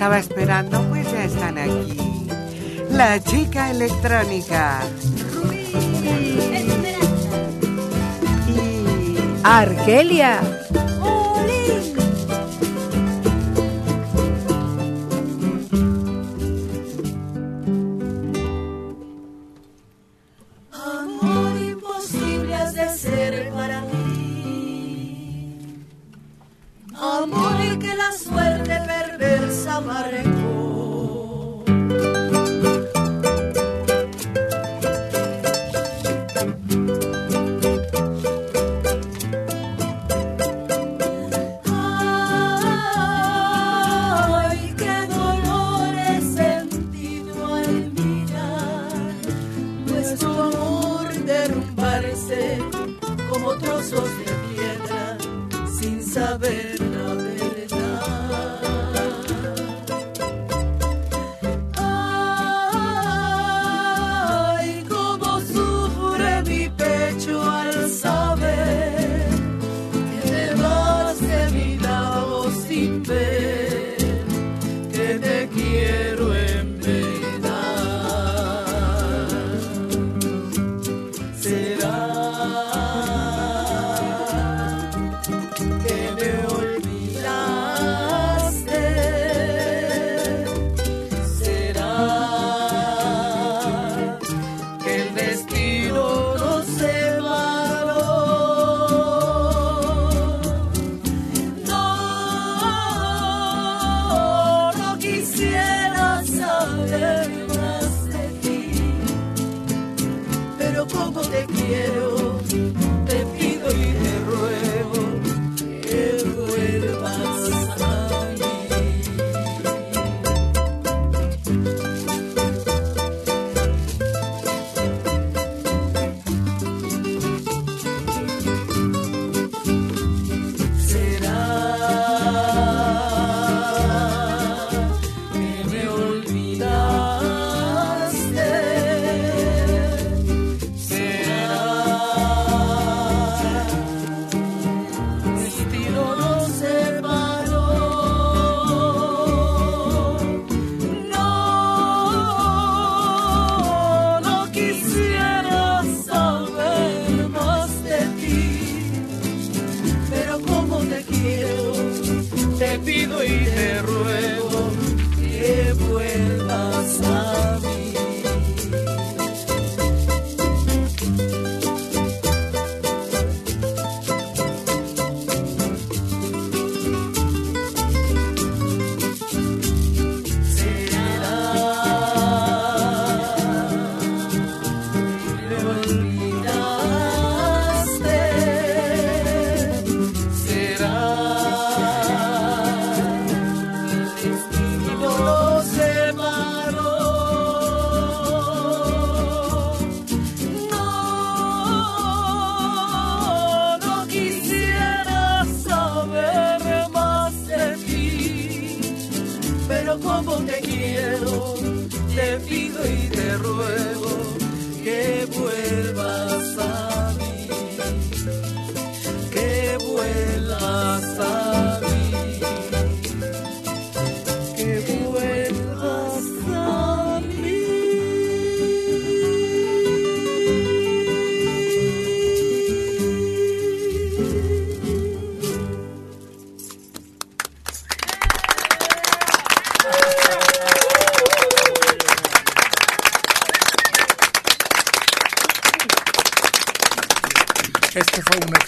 estaba esperando, pues ya están aquí. La chica electrónica. Argelia.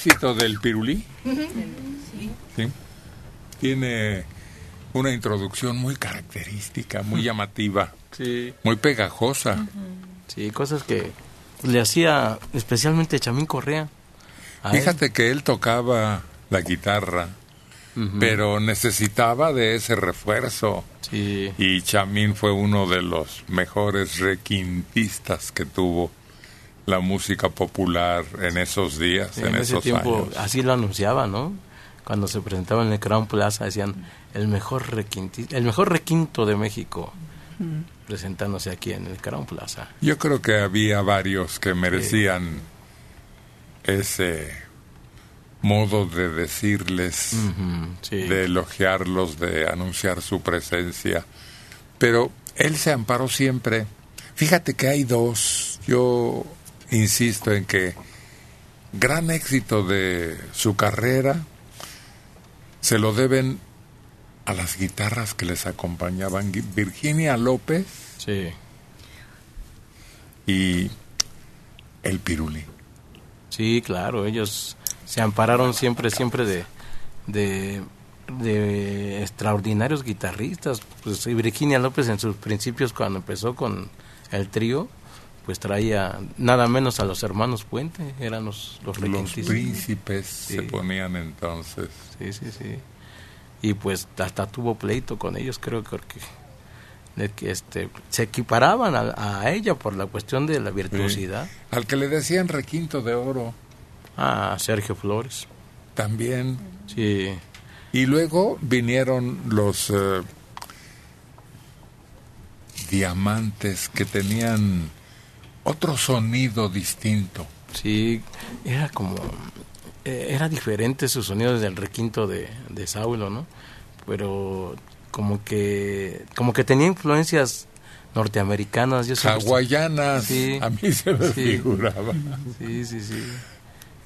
Éxito del Pirulí. ¿sí? Tiene una introducción muy característica, muy llamativa, Sí. muy pegajosa. Sí, cosas que le hacía especialmente Chamín Correa. Él. Fíjate que él tocaba la guitarra, pero necesitaba de ese refuerzo. Sí. Y Chamín fue uno de los mejores requintistas que tuvo la música popular en esos días, Sí, en, en ese esos tiempo años. así lo anunciaba, ¿no? Cuando se presentaba en el Crown Plaza decían el mejor requinti el mejor requinto de México presentándose aquí en el Crown Plaza. Yo creo que había varios que merecían ese modo de decirles, Ujú, sí. de elogiarlos, de anunciar su presencia. Pero él se amparó siempre. Fíjate que hay dos. Yo insisto en que gran éxito de su carrera se lo deben a las guitarras que les acompañaban. Virginia López Sí. y el Piruli. Sí, claro, ellos se ampararon siempre, siempre de, de, de extraordinarios guitarristas. Pues y Virginia López en sus principios cuando empezó con el trío, pues traía nada menos a los hermanos Puente, eran los, los Los príncipes se ponían entonces. Sí, sí, sí. Y pues hasta tuvo pleito con ellos, creo que porque este se equiparaban a, a ella por la cuestión de la virtuosidad. Al que le decían requinto de oro A Sergio Flores. también. Sí. Y luego vinieron los eh, diamantes que tenían otro sonido distinto. Sí, era como eh, era diferente su sonido del requinto de, de Saulo, ¿no? Pero como que como que tenía influencias norteamericanas, yo Hawaianas, Sí, a mí se me sí. figuraba. Sí, sí, sí.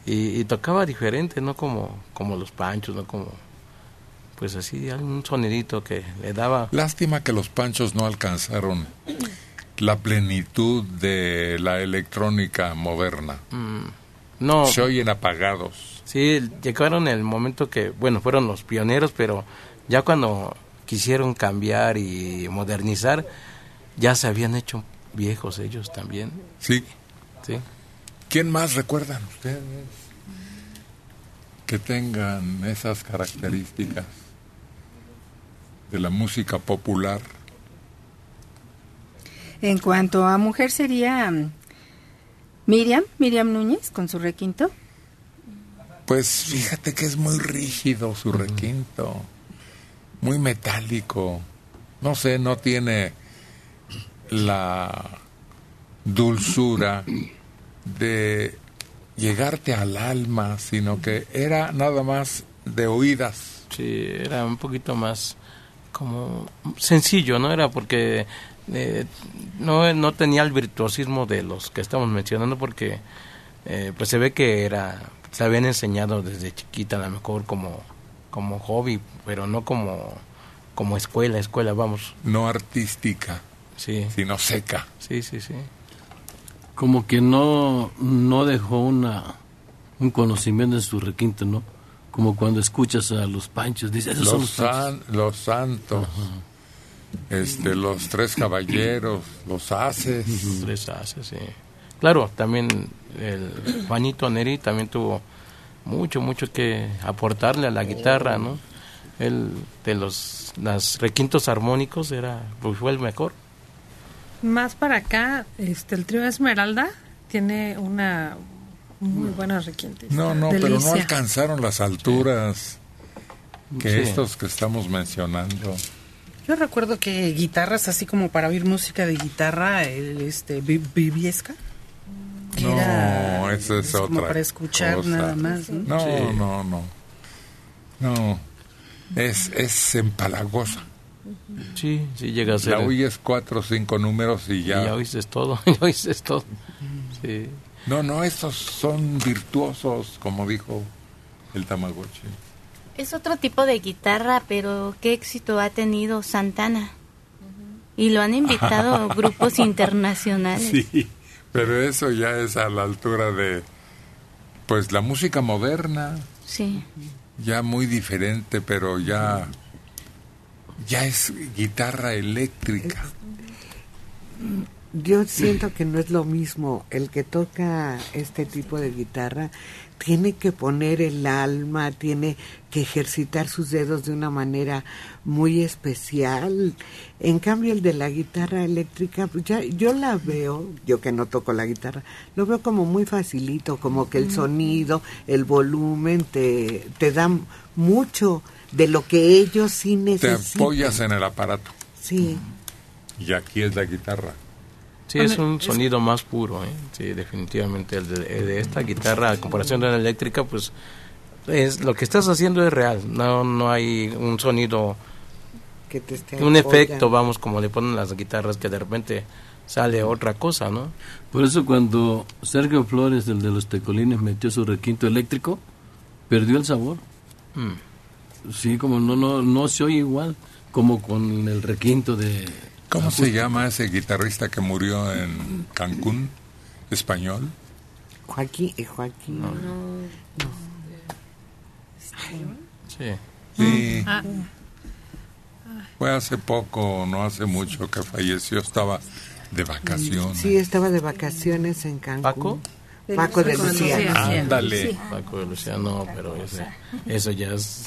Y, y tocaba diferente, no como como los Panchos, no como pues así un sonidito que le daba Lástima que los panchos no alcanzaron la plenitud de la electrónica moderna. mm, no Se oyen apagados. Sí, llegaron el momento que, bueno, fueron los pioneros, pero ya cuando quisieron cambiar y modernizar, ya se habían hecho viejos ellos también, Sí. ¿sí? ¿Quién más recuerdan ustedes que tengan esas características de la música popular? En cuanto a mujer sería mm, Miriam, Miriam Núñez con su requinto. Pues fíjate que es muy rígido su requinto, muy metálico. No sé, no tiene la dulzura de llegarte al alma, sino que era nada más de oídas. Sí, era un poquito más como sencillo, ¿no? Era porque eh, no, no tenía el virtuosismo de los que estamos mencionando porque eh, pues se ve que era se habían enseñado desde chiquita a lo mejor como como hobby, pero no como como escuela, escuela, vamos. no artística, Sí. sino seca. Sí, sí, sí. Como que no, no dejó una, un conocimiento en su requinto, ¿no? Como cuando escuchas a los panchos, dices, esos son Los, los san- los santos, este, los tres caballeros, los haces. Tres haces, sí. Claro, también el Juanito Neri también tuvo mucho, mucho que aportarle a la guitarra, ¿no? Él, de los las requintos armónicos, era, pues fue el mejor. Más para acá, este, el trío Esmeralda tiene una muy buena requinte. No, no, pero no alcanzaron las alturas que Sí. estos que estamos mencionando. Yo recuerdo que guitarras, así como para oír música de guitarra, el este Vi- Viviesca. que No, era, esa es como otra para escuchar cosa. nada más. ¿no? No, Sí. no, no. No, es, es empalagosa. Sí, sí llega a ser. La oyes cuatro o cinco números y y ya. ya oíste todo, ya oíste todo. Sí. No, no, estos son virtuosos, como dijo el Tamagotchi. Es otro tipo de guitarra, pero qué éxito ha tenido Santana. Y lo han invitado grupos internacionales. Sí, pero eso ya es a la altura de, pues, la música moderna, Sí. ya muy diferente, pero ya, ya es guitarra eléctrica. Yo siento que no es lo mismo. El que toca este tipo de guitarra tiene que poner el alma, tiene que ejercitar sus dedos de una manera muy especial. En cambio, el de la guitarra eléctrica, pues ya yo la veo, yo que no toco la guitarra, lo veo como muy facilito, como que el sonido, el volumen te, te da mucho de lo que ellos sí Te necesitan. apoyas en el aparato. Sí. Y aquí es la guitarra. Sí, es un sonido más puro, ¿eh? Sí, definitivamente. El de, el de esta guitarra, a comparación de la eléctrica, pues es lo que estás haciendo es real, no no hay un sonido que te esté un efecto, vamos, como le ponen las guitarras que de repente sale otra cosa, ¿no? Por eso cuando Sergio Flores, el de los Tecolines, metió su requinto eléctrico, perdió el sabor. Mm. Sí, como no no no se oye igual como con el requinto de ¿Cómo se llama ese guitarrista que murió en Cancún? ¿Español? Joaquín, eh, Joaquín. Sí. Sí. Ah, Fue hace poco, no hace mucho que falleció, estaba de vacaciones. Sí, estaba de vacaciones en Cancún. ¿Paco? Paco de Paco de Lucía. Ándale. Paco de Lucía, no, pero ese, eso ya es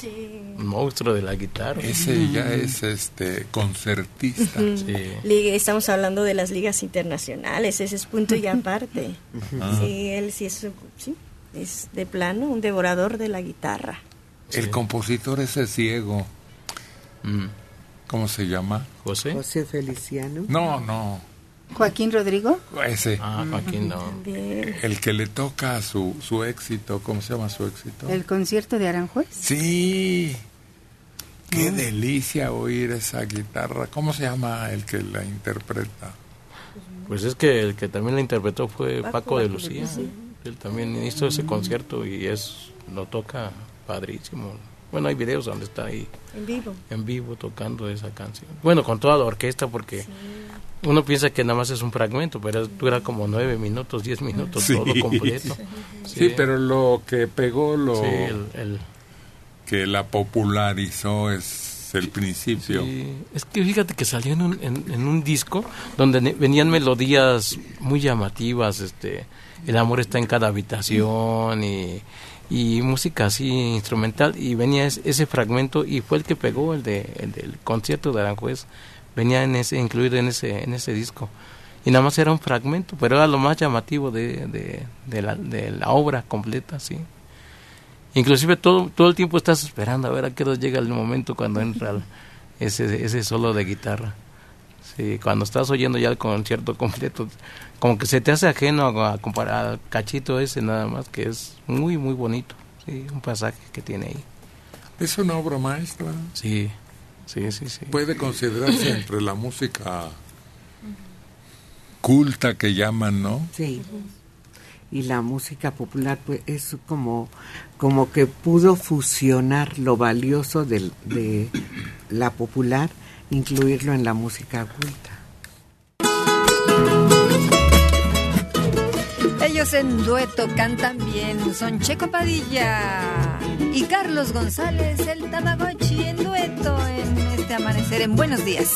un monstruo de la guitarra. Ese ya es este concertista. Sí. Liga- estamos hablando de las ligas internacionales, ese es punto y aparte. Ah. Sí, él sí es, sí, es de plano un devorador de la guitarra. El compositor ese ciego, Mm. ¿cómo se llama? ¿José? José Feliciano. No, no, Joaquín Rodrigo. ese. Ah, Joaquín, no. Bien. El que le toca su, su éxito, ¿cómo se llama su éxito? El concierto de Aranjuez. Sí. Qué delicia oír esa guitarra. ¿Cómo se llama el que la interpreta? Pues es que el que también la interpretó fue Paco Paco, de. Lucía. Él también hizo ese concierto y es lo toca padrísimo. Bueno, hay videos donde está ahí En vivo. en vivo tocando esa canción. Bueno, con toda la orquesta porque uno piensa que nada más es un fragmento, pero dura como nueve minutos, diez minutos Sí. todo completo. Sí, pero lo que pegó, lo Sí, el- el- que la popularizó es el principio. Sí, es que fíjate que salió en un, en, en un disco donde venían melodías muy llamativas, este, el amor está en cada habitación y, y música así instrumental y venía es- ese fragmento y fue el que pegó el de el del concierto de Aranjuez, venía en ese incluido en ese en ese disco y nada más era un fragmento, pero era lo más llamativo de, de, de la, de la obra completa, sí. Inclusive todo, todo el tiempo estás esperando a ver a qué hora llega el momento cuando entra el- ese, ese solo de guitarra. Sí, cuando estás oyendo ya el concierto completo, como que se te hace ajeno a, a comparar al cachito ese nada más, que es muy, muy bonito. Sí, un pasaje que tiene ahí. Es una obra maestra. Sí, sí, sí, sí. Puede considerarse entre la música culta que llaman, ¿no? Sí. Y la música popular pues es como como que pudo fusionar lo valioso de la popular, incluirlo en la música culta. Ellos en dueto cantan bien, son Checo Padilla y Carlos González, el Tamagotchi en dueto en este amanecer en Buenos Días.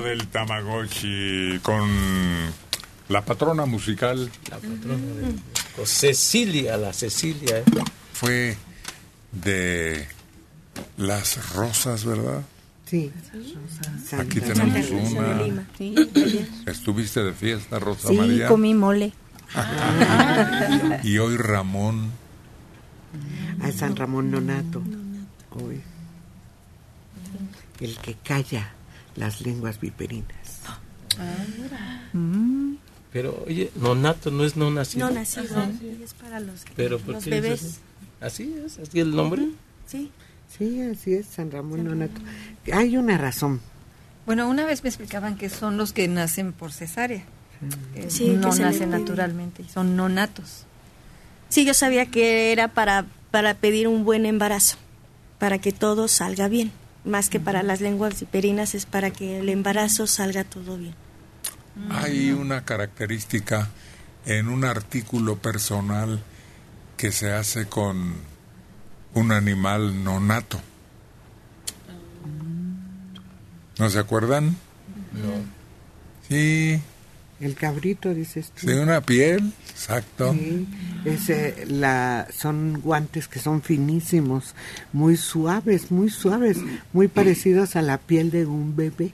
Del Tamagotchi con la patrona musical. La patrona de- con Cecilia, la Cecilia. ¿eh? Fue de las rosas, ¿verdad? Sí. Aquí tenemos una. Sí. ¿Estuviste de fiesta, Rosa Sí, María? comí mole. Y hoy Ramón. A San Ramón Nonato. Hoy. El que calla las lenguas viperinas. Mm. Pero, oye, nonato no es no nacido. No nacido, es para los, Pero, ¿por los bebés. Así es, así es el nombre. Sí. Sí, así es, San Ramón Nonato. Hay una razón. Bueno, una vez me explicaban que son los que nacen por cesárea. que Sí, que no se nacen naturalmente, son nonatos. Sí, yo sabía que era para, para pedir un buen embarazo, para que todo salga bien. Más que para las lenguas viperinas es para que el embarazo salga todo bien. Hay una característica en un artículo personal que se hace con un animal nonato. ¿No se acuerdan? No. Sí, El cabrito, dices tú. de una piel, exacto. Sí, es, la, son guantes que son finísimos, muy suaves, muy suaves, muy parecidos a la piel de un bebé,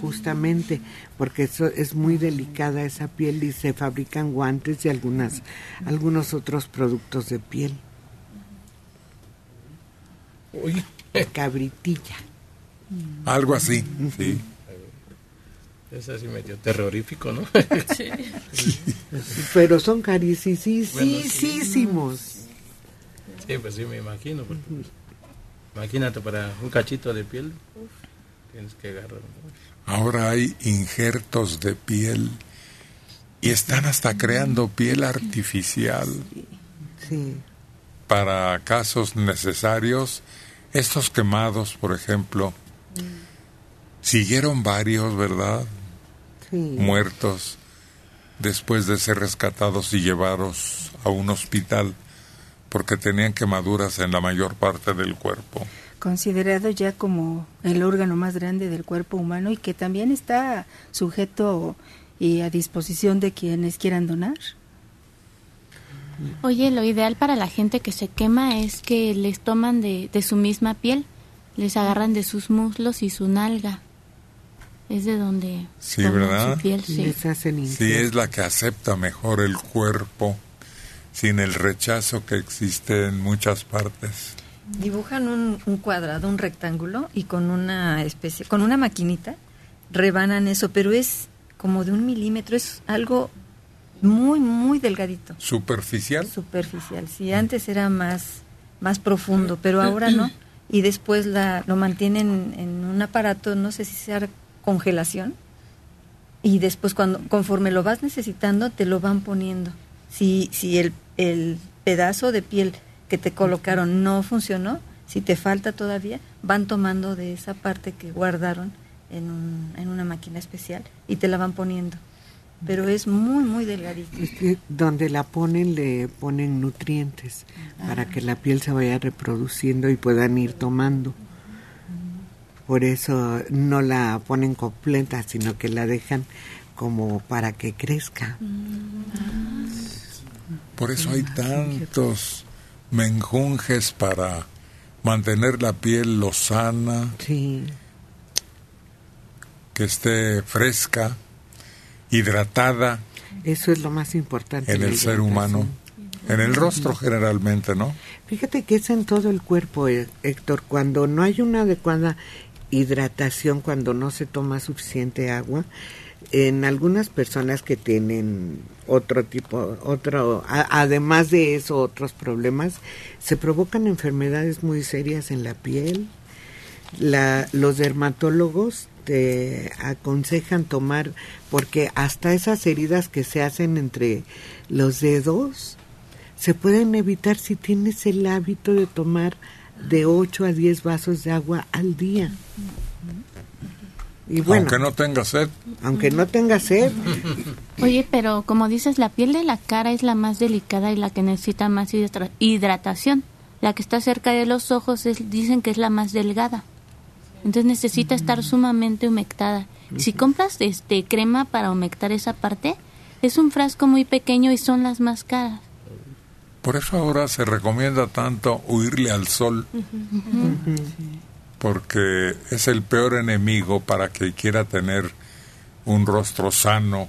justamente, porque eso es muy delicada esa piel y se fabrican guantes y algunas, algunos otros productos de piel. Uy. Cabritilla. Algo así, sí. Es así medio terrorífico, ¿no? Pero son caricisísimos. Sí, pues sí, me imagino. porque, pues, imagínate, para un cachito de piel, tienes que agarrar. Ahora hay injertos de piel y están hasta creando piel artificial Sí. para casos necesarios. Estos quemados, por ejemplo, siguieron varios, ¿verdad? Sí. Muertos después de ser rescatados y llevados a un hospital porque tenían quemaduras en la mayor parte del cuerpo. considerado ya como el órgano más grande del cuerpo humano y que también está sujeto y a disposición de quienes quieran donar. Oye, lo ideal para la gente que se quema es que les toman de, de su misma piel, les agarran de sus muslos y su nalga. Es de donde Sí, ¿verdad? su piel, sí. Sí, es la que acepta mejor el cuerpo sin el rechazo que existe en muchas partes. Dibujan un, un cuadrado, un rectángulo y con una especie, con una maquinita rebanan eso, pero es como de un milímetro, es algo muy, muy delgadito. ¿Superficial? Superficial, sí, antes era más, más profundo, pero ahora no. Y después la, lo mantienen en un aparato, no sé si sea congelación, y después cuando conforme lo vas necesitando te lo van poniendo. Si, si el, el pedazo de piel que te colocaron no funcionó, si te falta todavía, van tomando de esa parte que guardaron en, un- en una máquina especial y te la van poniendo. Pero es muy, muy delgadito. Donde la ponen le ponen nutrientes para que la piel se vaya reproduciendo y puedan ir tomando. Por eso no la ponen completa, sino que la dejan como para que crezca. Por eso hay tantos menjunjes para mantener la piel lozana, Sí. que esté fresca, hidratada Eso es lo más importante. en el ser humano. En el rostro generalmente, ¿no? Fíjate que es en todo el cuerpo, eh, Héctor. Cuando no hay una adecuada hidratación, cuando no se toma suficiente agua, en algunas personas que tienen otro tipo, otro, además de eso, otros problemas, se provocan enfermedades muy serias en la piel. Los dermatólogos te aconsejan tomar, porque hasta esas heridas que se hacen entre los dedos, se pueden evitar si tienes el hábito de tomar de 8 a 10 vasos de agua al día. Y bueno, Aunque no tenga sed. aunque no tengas sed, Oye, pero como dices, la piel de la cara es la más delicada y la que necesita más hidra- hidratación. La que está cerca de los ojos es- dicen que es la más delgada. Entonces necesita estar sumamente humectada. Si compras este crema para humectar esa parte, es un frasco muy pequeño y son las más caras. Por eso ahora se recomienda tanto huirle al sol, porque es el peor enemigo para que quiera tener un rostro sano.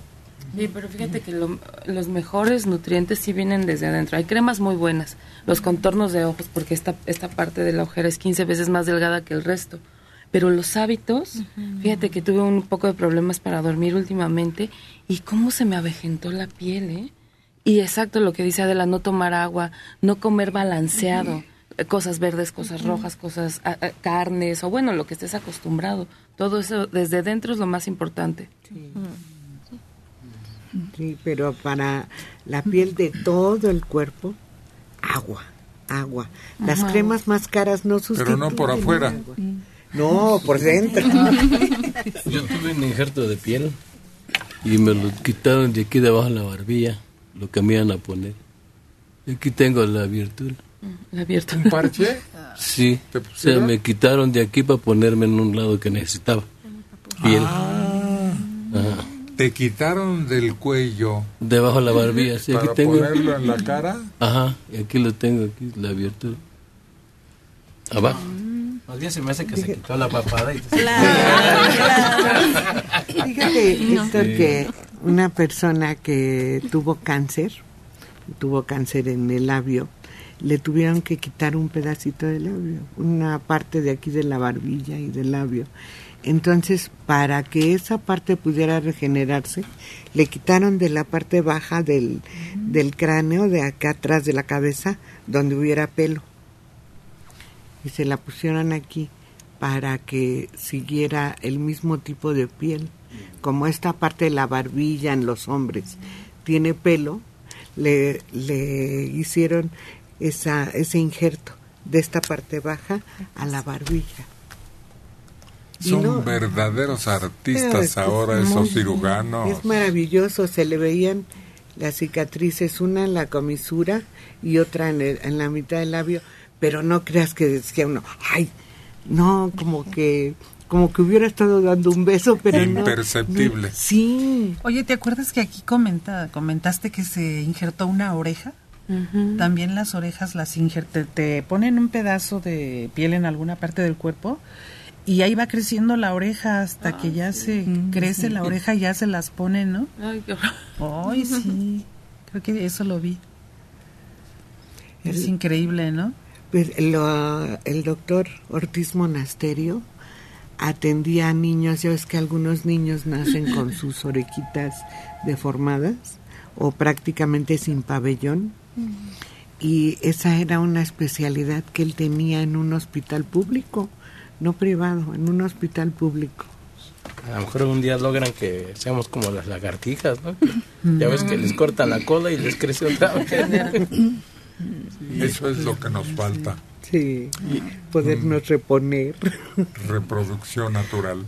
Sí, pero fíjate que lo- los mejores nutrientes sí vienen desde adentro. Hay cremas muy buenas, los contornos de ojos, porque esta, esta parte de la ojera es 15 veces más delgada que el resto. Pero los hábitos, fíjate que tuve un poco de problemas para dormir últimamente y cómo se me avejentó la piel, ¿eh? Y exacto lo que dice Adela, no tomar agua, no comer balanceado, cosas verdes, cosas rojas, cosas, ah, ah, carnes, o bueno, lo que estés acostumbrado. Todo eso desde dentro es lo más importante. sí, pero para la piel de todo el cuerpo, agua, agua. Las Ajá. cremas más caras no sustituyen. no por afuera. agua. No, por dentro. Yo tuve un injerto de piel y me lo quitaron de aquí debajo de la barbilla, lo que me iban a poner. Y aquí tengo la abertura. La abierto. ¿Un parche? Sí, ¿Te o sea, pusieron? me quitaron de aquí para ponerme en un lado que necesitaba. Piel. Ah, Ajá. te quitaron del cuello Debajo de la barbilla, sí, aquí para tengo. ponerlo en la cara. Ajá, y aquí lo tengo, aquí la abertura. Abajo. Más bien se me hace que se quitó la papada y Fíjate, Héctor, Sí. que una persona que tuvo cáncer, tuvo cáncer en el labio, le tuvieron que quitar un pedacito del labio, una parte de aquí de la barbilla y del labio. Entonces, para que esa parte pudiera regenerarse, le quitaron de la parte baja del, del cráneo, de acá atrás de la cabeza, donde hubiera pelo. Y se la pusieron aquí para que siguiera el mismo tipo de piel. Como esta parte de la barbilla en los hombres tiene pelo, le, le hicieron esa, ese injerto de esta parte baja a la barbilla. Son no- verdaderos es artistas ahora es esos cirujanos. Es maravilloso, se le veían las cicatrices, una en la comisura y otra en, el- en la mitad del labio, pero no creas que decía uno, ay, no, como que como que hubiera estado dando un beso, pero no. Imperceptible. no. sí. Oye, ¿te acuerdas que aquí comenta, comentaste que se injertó una oreja? También las orejas las injertan, te ponen un pedazo de piel en alguna parte del cuerpo y ahí va creciendo la oreja hasta que ya se crece la oreja y ya se las ponen, ¿no? Ay, qué. Ay, sí. Creo que eso lo vi. Es El- increíble, ¿no? Pues, lo- el doctor Ortiz Monasterio atendía a niños, ya ves que algunos niños nacen con sus orejitas deformadas o prácticamente sin pabellón y esa era una especialidad que él tenía en un hospital público, no privado, en un hospital público. A lo mejor un día logran que seamos como las lagartijas, ¿no? Ya ves que les cortan la cola y les crece otra vez. Eso es lo que nos falta, Sí, podernos reponer. reproducción natural.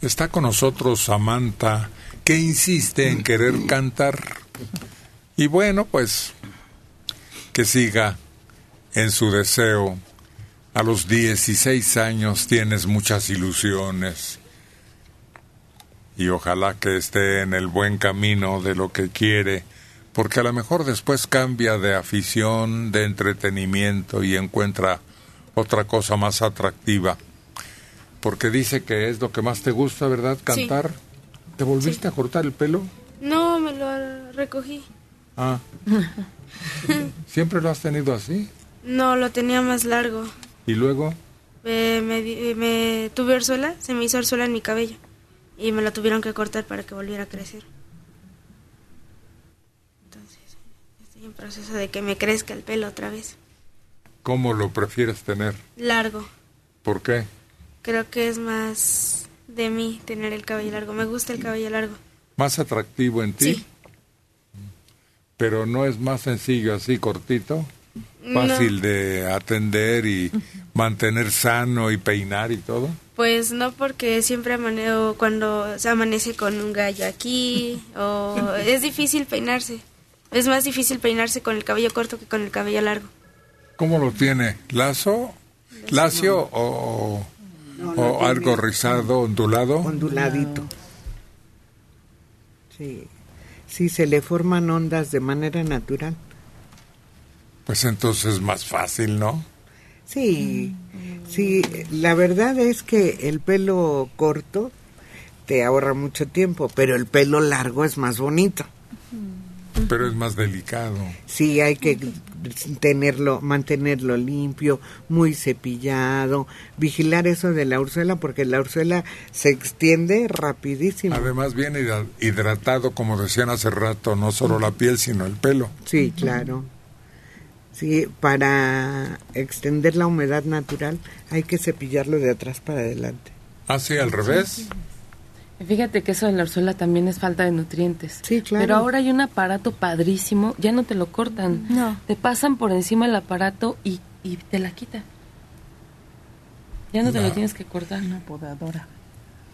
Está con nosotros Samantha, que insiste en querer cantar. Y bueno, pues que siga en su deseo. A los 16 años tienes muchas ilusiones. Y ojalá que esté en el buen camino de lo que quiere, porque a lo mejor después cambia de afición, de entretenimiento y encuentra otra cosa más atractiva. Porque dice que es lo que más te gusta, ¿verdad? Sí. Cantar. ¿Te volviste a cortar el pelo? No, me lo recogí. Ah. ¿Siempre lo has tenido así? No, lo tenía más largo. ¿Y luego? Eh, me, me tuve orzuela, se me hizo orzuela en mi cabello. Y me lo tuvieron que cortar para que volviera a crecer. Entonces, estoy en proceso de que me crezca el pelo otra vez. ¿Cómo lo prefieres tener? Largo. ¿Por qué? Creo que es más de mí tener el cabello largo. Me gusta el cabello largo. ¿Más atractivo en ti? Sí. Pero no es más sencillo así, cortito. No. Fácil de atender y mantener sano y peinar y todo. Pues no porque siempre amaneo cuando se amanece con un gallo aquí o es difícil peinarse. Es más difícil peinarse con el cabello corto que con el cabello largo. ¿Cómo lo tiene? ¿Lazo? ¿Lacio o, o algo rizado, ondulado? Onduladito. Sí. Sí, se le forman ondas de manera natural. Pues entonces es más fácil, ¿no? Sí, sí, la verdad es que el pelo corto te ahorra mucho tiempo, pero el pelo largo es más bonito. Pero es más delicado. Sí, hay que tenerlo, mantenerlo limpio, muy cepillado, vigilar eso de la urzuela porque la urzuela se extiende rapidísimo. Además viene hidra- hidratado, como decían hace rato, no solo la piel, sino el pelo. Sí, claro. Sí, para extender la humedad natural hay que cepillarlo de atrás para adelante. Así, al revés. Fíjate que eso de la orzuela también es falta de nutrientes. Sí, claro. Pero ahora hay un aparato padrísimo, ya no te lo cortan. No. Te pasan por encima el aparato y, y te la quita. Ya no te lo tienes que cortar. Una podadora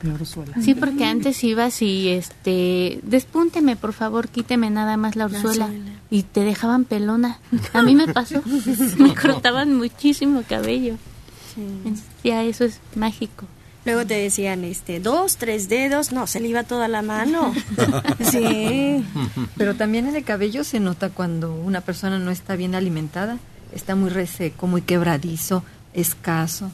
de orzuela. Sí, porque antes ibas y este, despúnteme, por favor, quíteme nada más la orzuela. orzuela. Y te dejaban pelona. A mí me pasó. me cortaban muchísimo cabello. Ya eso es mágico. Luego te decían, este, dos, tres dedos, no, se le iba toda la mano. sí. Pero también en el cabello se nota cuando una persona no está bien alimentada, está muy reseco, muy quebradizo, escaso.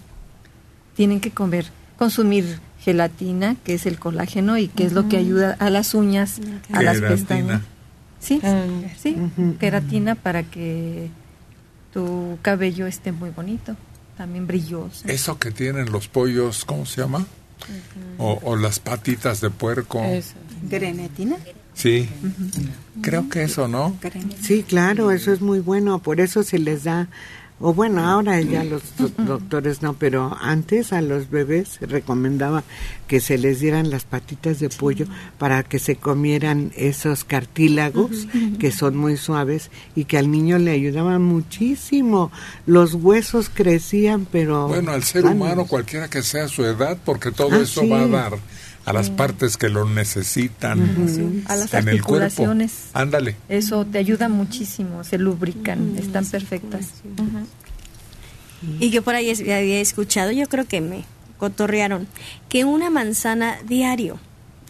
Tienen que comer, consumir gelatina, que es el colágeno y que es lo que ayuda a las uñas, a las Queratina. pestañas. Sí, Ah, sí, queratina para que tu cabello esté muy bonito, también brilloso. Eso que tienen los pollos, ¿cómo se llama? o, o las patitas de puerco. Eso. Grenetina. Sí. Creo que eso, ¿no? Sí, claro, eso es muy bueno, por eso se les da, o bueno, ahora ya los do- doctores no, pero antes a los bebés se recomendaba que se les dieran las patitas de pollo para que se comieran esos cartílagos que son muy suaves y que al niño le ayudaban muchísimo. Los huesos crecían, pero... Bueno, al ser sanos. humano, cualquiera que sea su edad, porque todo Ah, eso sí. va a dar a las partes que lo necesitan A las en el cuerpo. articulaciones. Ándale. Eso te ayuda muchísimo, se lubrican, están perfectas. Y yo por ahí es- había escuchado, yo creo que me cotorrearon, que una manzana diario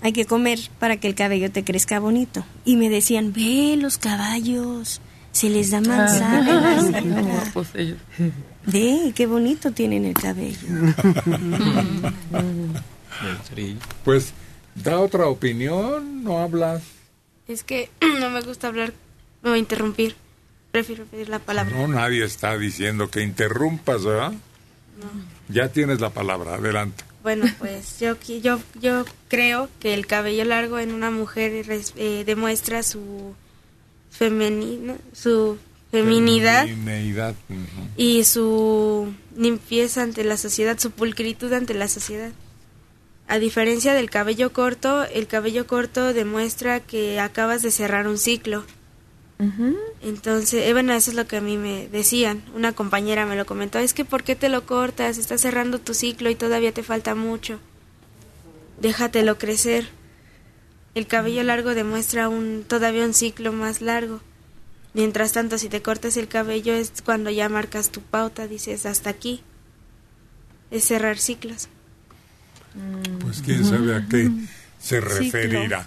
hay que comer para que el cabello te crezca bonito. Y me decían, ve los caballos, Se les da manzana. Ah, guapos ellos. Ve, qué bonito tienen el cabello. Pues, da otra opinión, no hablas. Es que no me gusta hablar o interrumpir. Prefiero pedir la palabra. No, nadie está diciendo que interrumpas, ¿verdad? No. Ya tienes la palabra, adelante. Bueno, pues yo, yo, yo creo que el cabello largo en una mujer res- eh, demuestra su femenina, su feminidad Femineidad, ujú. y su limpieza ante la sociedad, su pulcritud ante la sociedad. A diferencia del cabello corto, el cabello corto demuestra que acabas de cerrar un ciclo. Entonces, eh, bueno, eso es lo que a mí me decían. Una compañera me lo comentó, es que ¿por qué te lo cortas? Estás cerrando tu ciclo y todavía te falta mucho. Déjatelo crecer. El cabello largo demuestra un todavía un ciclo más largo. Mientras tanto, si te cortas el cabello es cuando ya marcas tu pauta, dices hasta aquí. Es cerrar ciclos. Pues quién sabe a qué se Ciclo. referirá.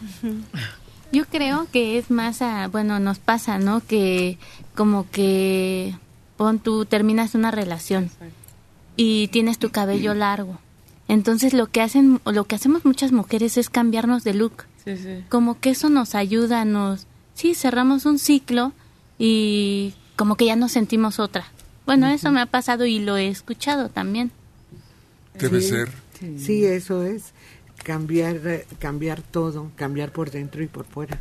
Yo creo que es más a, bueno, nos pasa, ¿no? Que como que, pon tú, terminas una relación y tienes tu cabello largo. Entonces lo que hacen, lo que hacemos muchas mujeres es cambiarnos de look. Sí, sí. Como que eso nos ayuda, nos, sí, cerramos un ciclo y como que ya nos sentimos otra. Bueno, eso me ha pasado y lo he escuchado también. Debe Sí, ser. Sí, eso es cambiar, cambiar todo, cambiar por dentro y por fuera,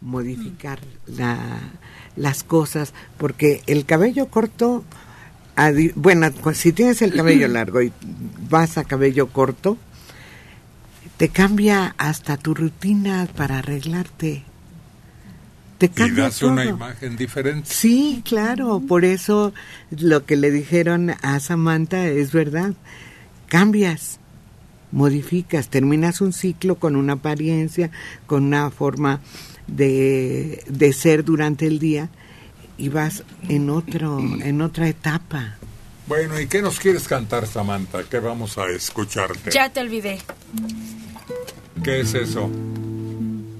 modificar la, las cosas, porque el cabello corto, adi- bueno, si tienes el cabello largo y vas a cabello corto, te cambia hasta tu rutina para arreglarte. Te Y cambia das una imagen diferente. Sí, claro, por eso lo que le dijeron a Samantha es verdad. Cambias, modificas, terminas un ciclo con una apariencia, con una forma de, de ser durante el día y vas en otro en otra etapa. Bueno, ¿y qué nos quieres cantar, Samantha? ¿Qué vamos a escucharte? Ya te olvidé. ¿Qué es eso?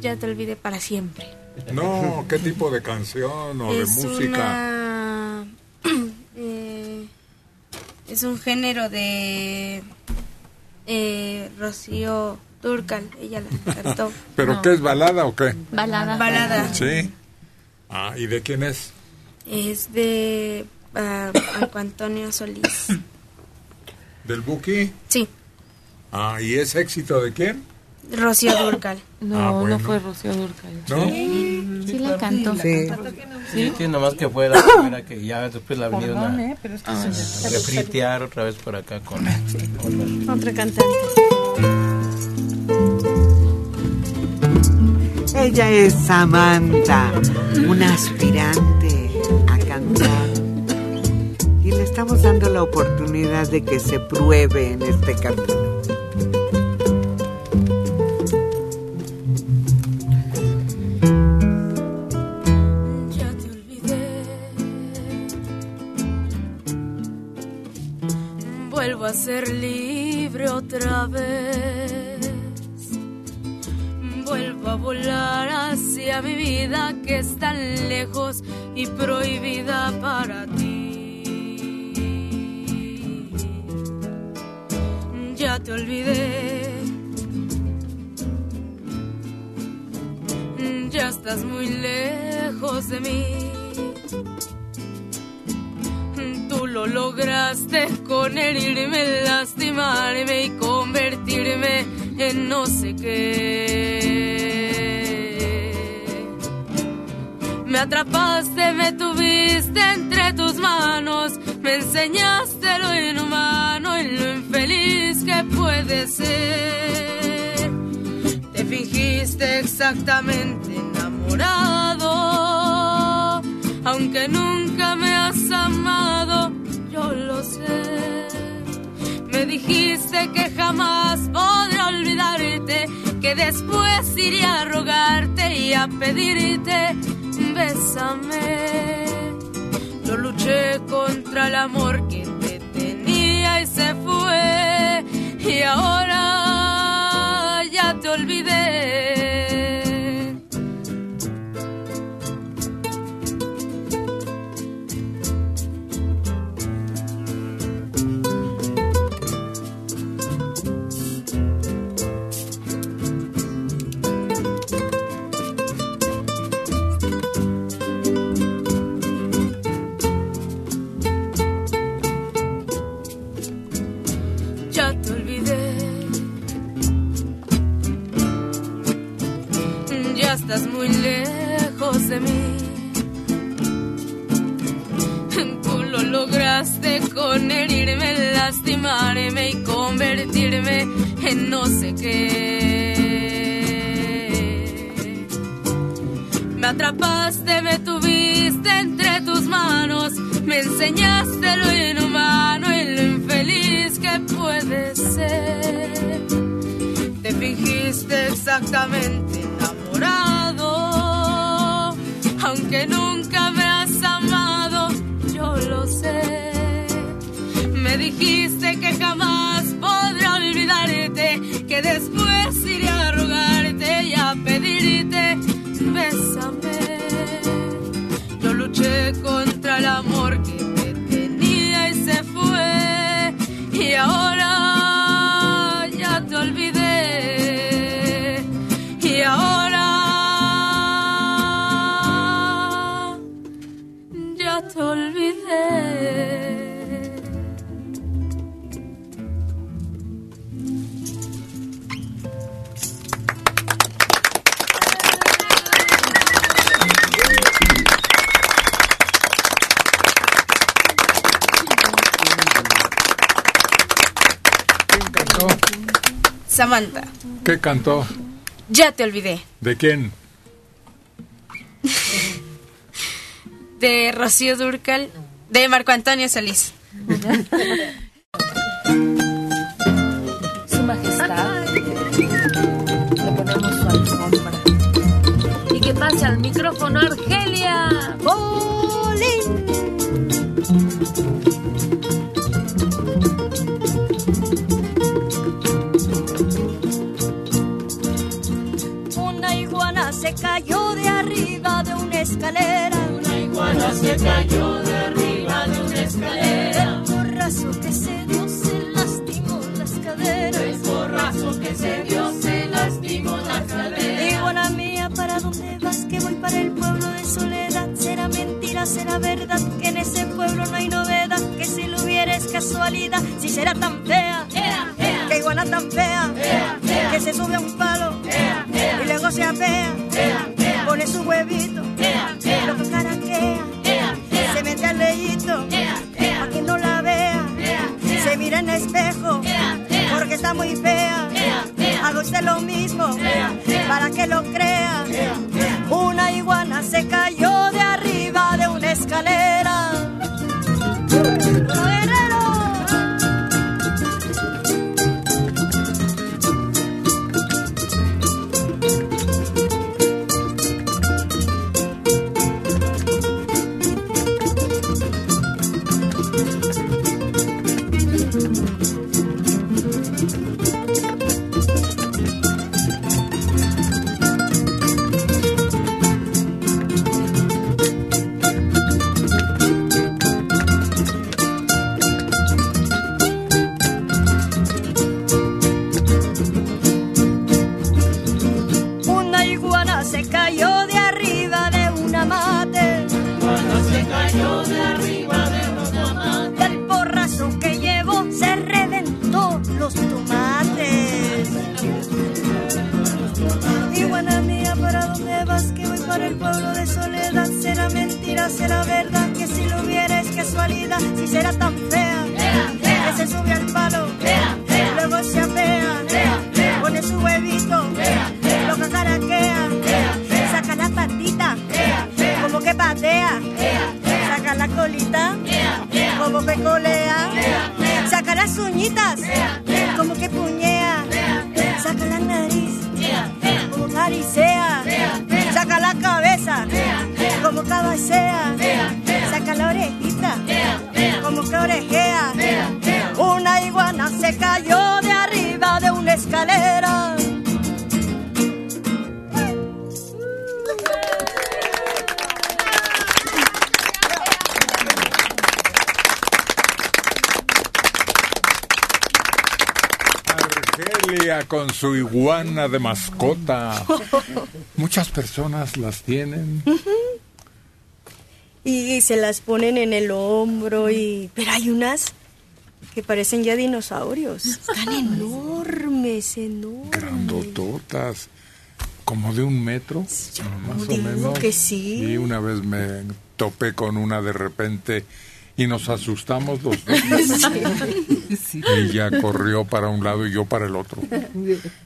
Ya te olvidé para siempre. No, ¿qué tipo de canción o es de música? una eh, es un género de eh, Rocío Durcal ella la cantó ¿Pero qué es balada o qué? balada balada Sí. Ah, ¿y de quién es? es de Marco Antonio Solís ¿Del Buki? sí Ah, ¿y es éxito de quién? Rocío Durcal No, Ah, bueno. no fue Rocío Durcal. ¿No? Sí la cantó. Sí. Sí, sí, nomás que fue la primera que ya después la vinieron a, ¿eh? Pero es que a se- refritear otra vez por acá con, con Otra cantante. Ella es Samantha, una aspirante a cantar. Y le estamos dando la oportunidad de que se pruebe en este camino. A ser libre otra vez. Vuelvo a volar hacia mi vida que es tan lejos y prohibida para ti. Ya te olvidé. Ya estás muy lejos de mí. Lo lograste con herirme, lastimarme y convertirme en no sé qué. Me atrapaste, me tuviste entre tus manos, me enseñaste lo inhumano y lo infeliz que puede ser. Te fingiste exactamente enamorado, aunque nunca me has amado. Me dijiste que jamás podré olvidarte, que después iría a rogarte y a pedirte, bésame. Yo luché contra el amor que te tenía y se fue, y ahora ya te olvidé. estás muy lejos de mí. Tú lo lograste con herirme, lastimarme y convertirme en no sé qué. Me atrapaste, me tuviste entre tus manos, me enseñaste lo inhumano y lo infeliz que puede ser. Te fingiste exactamente aunque nunca me has amado, yo lo sé. Me dijiste que jamás podré olvidarte, que después iré a rogarte y a pedirte, bésame. Yo luché contra el amor Samantha, ¿Qué cantó? ya te olvidé. ¿De quién? De Rocío Durcal, de Marco Antonio Solís. Su Majestad. Le ponemos su alfombra. Y que pase al micrófono Argelia. ¡Bolín! Se cayó de arriba de una escalera. Una iguana se cayó de arriba de una escalera. El porrazo que se dio se lastimó las caderas. El porrazo que se dio se lastimó las caderas. Iguana mía, ¿para dónde vas? Que voy para el pueblo de Soledad. Será mentira, será verdad que en ese pueblo no hay novedad. Que si lo hubiera es casualidad. Si será tan fea, que iguana tan fea, que se sube a un palo y luego se apea, pone su huevito, lo caraquea, se mete al leyito, para que no la vea, se mira en el espejo, porque está muy fea, haga usted lo mismo, para que lo crea, una iguana se cayó de arriba de una escalera. Será verdad que si lo hubiera es casualidad. Si será tan fea, que se sube al palo, luego se apea, pone su huevito, lo cacaraquea, saca la patita, como que patea, saca la colita, como que colea, saca las uñitas, como que puñea, saca la nariz, como caricea, saca la cabeza, como cabecea, saca la orejita, como que orejea, una iguana se cayó de arriba de una escalera. Argelia con su iguana de mascota. Muchas personas las tienen. Y se las ponen en el hombro y... Pero hay unas que parecen ya dinosaurios. Están enormes, enormes. Grandototas. Como de un metro, más o digo menos. que sí. Y una vez me topé con una de repente y nos asustamos los dos. Ella corrió para un lado y yo para el otro.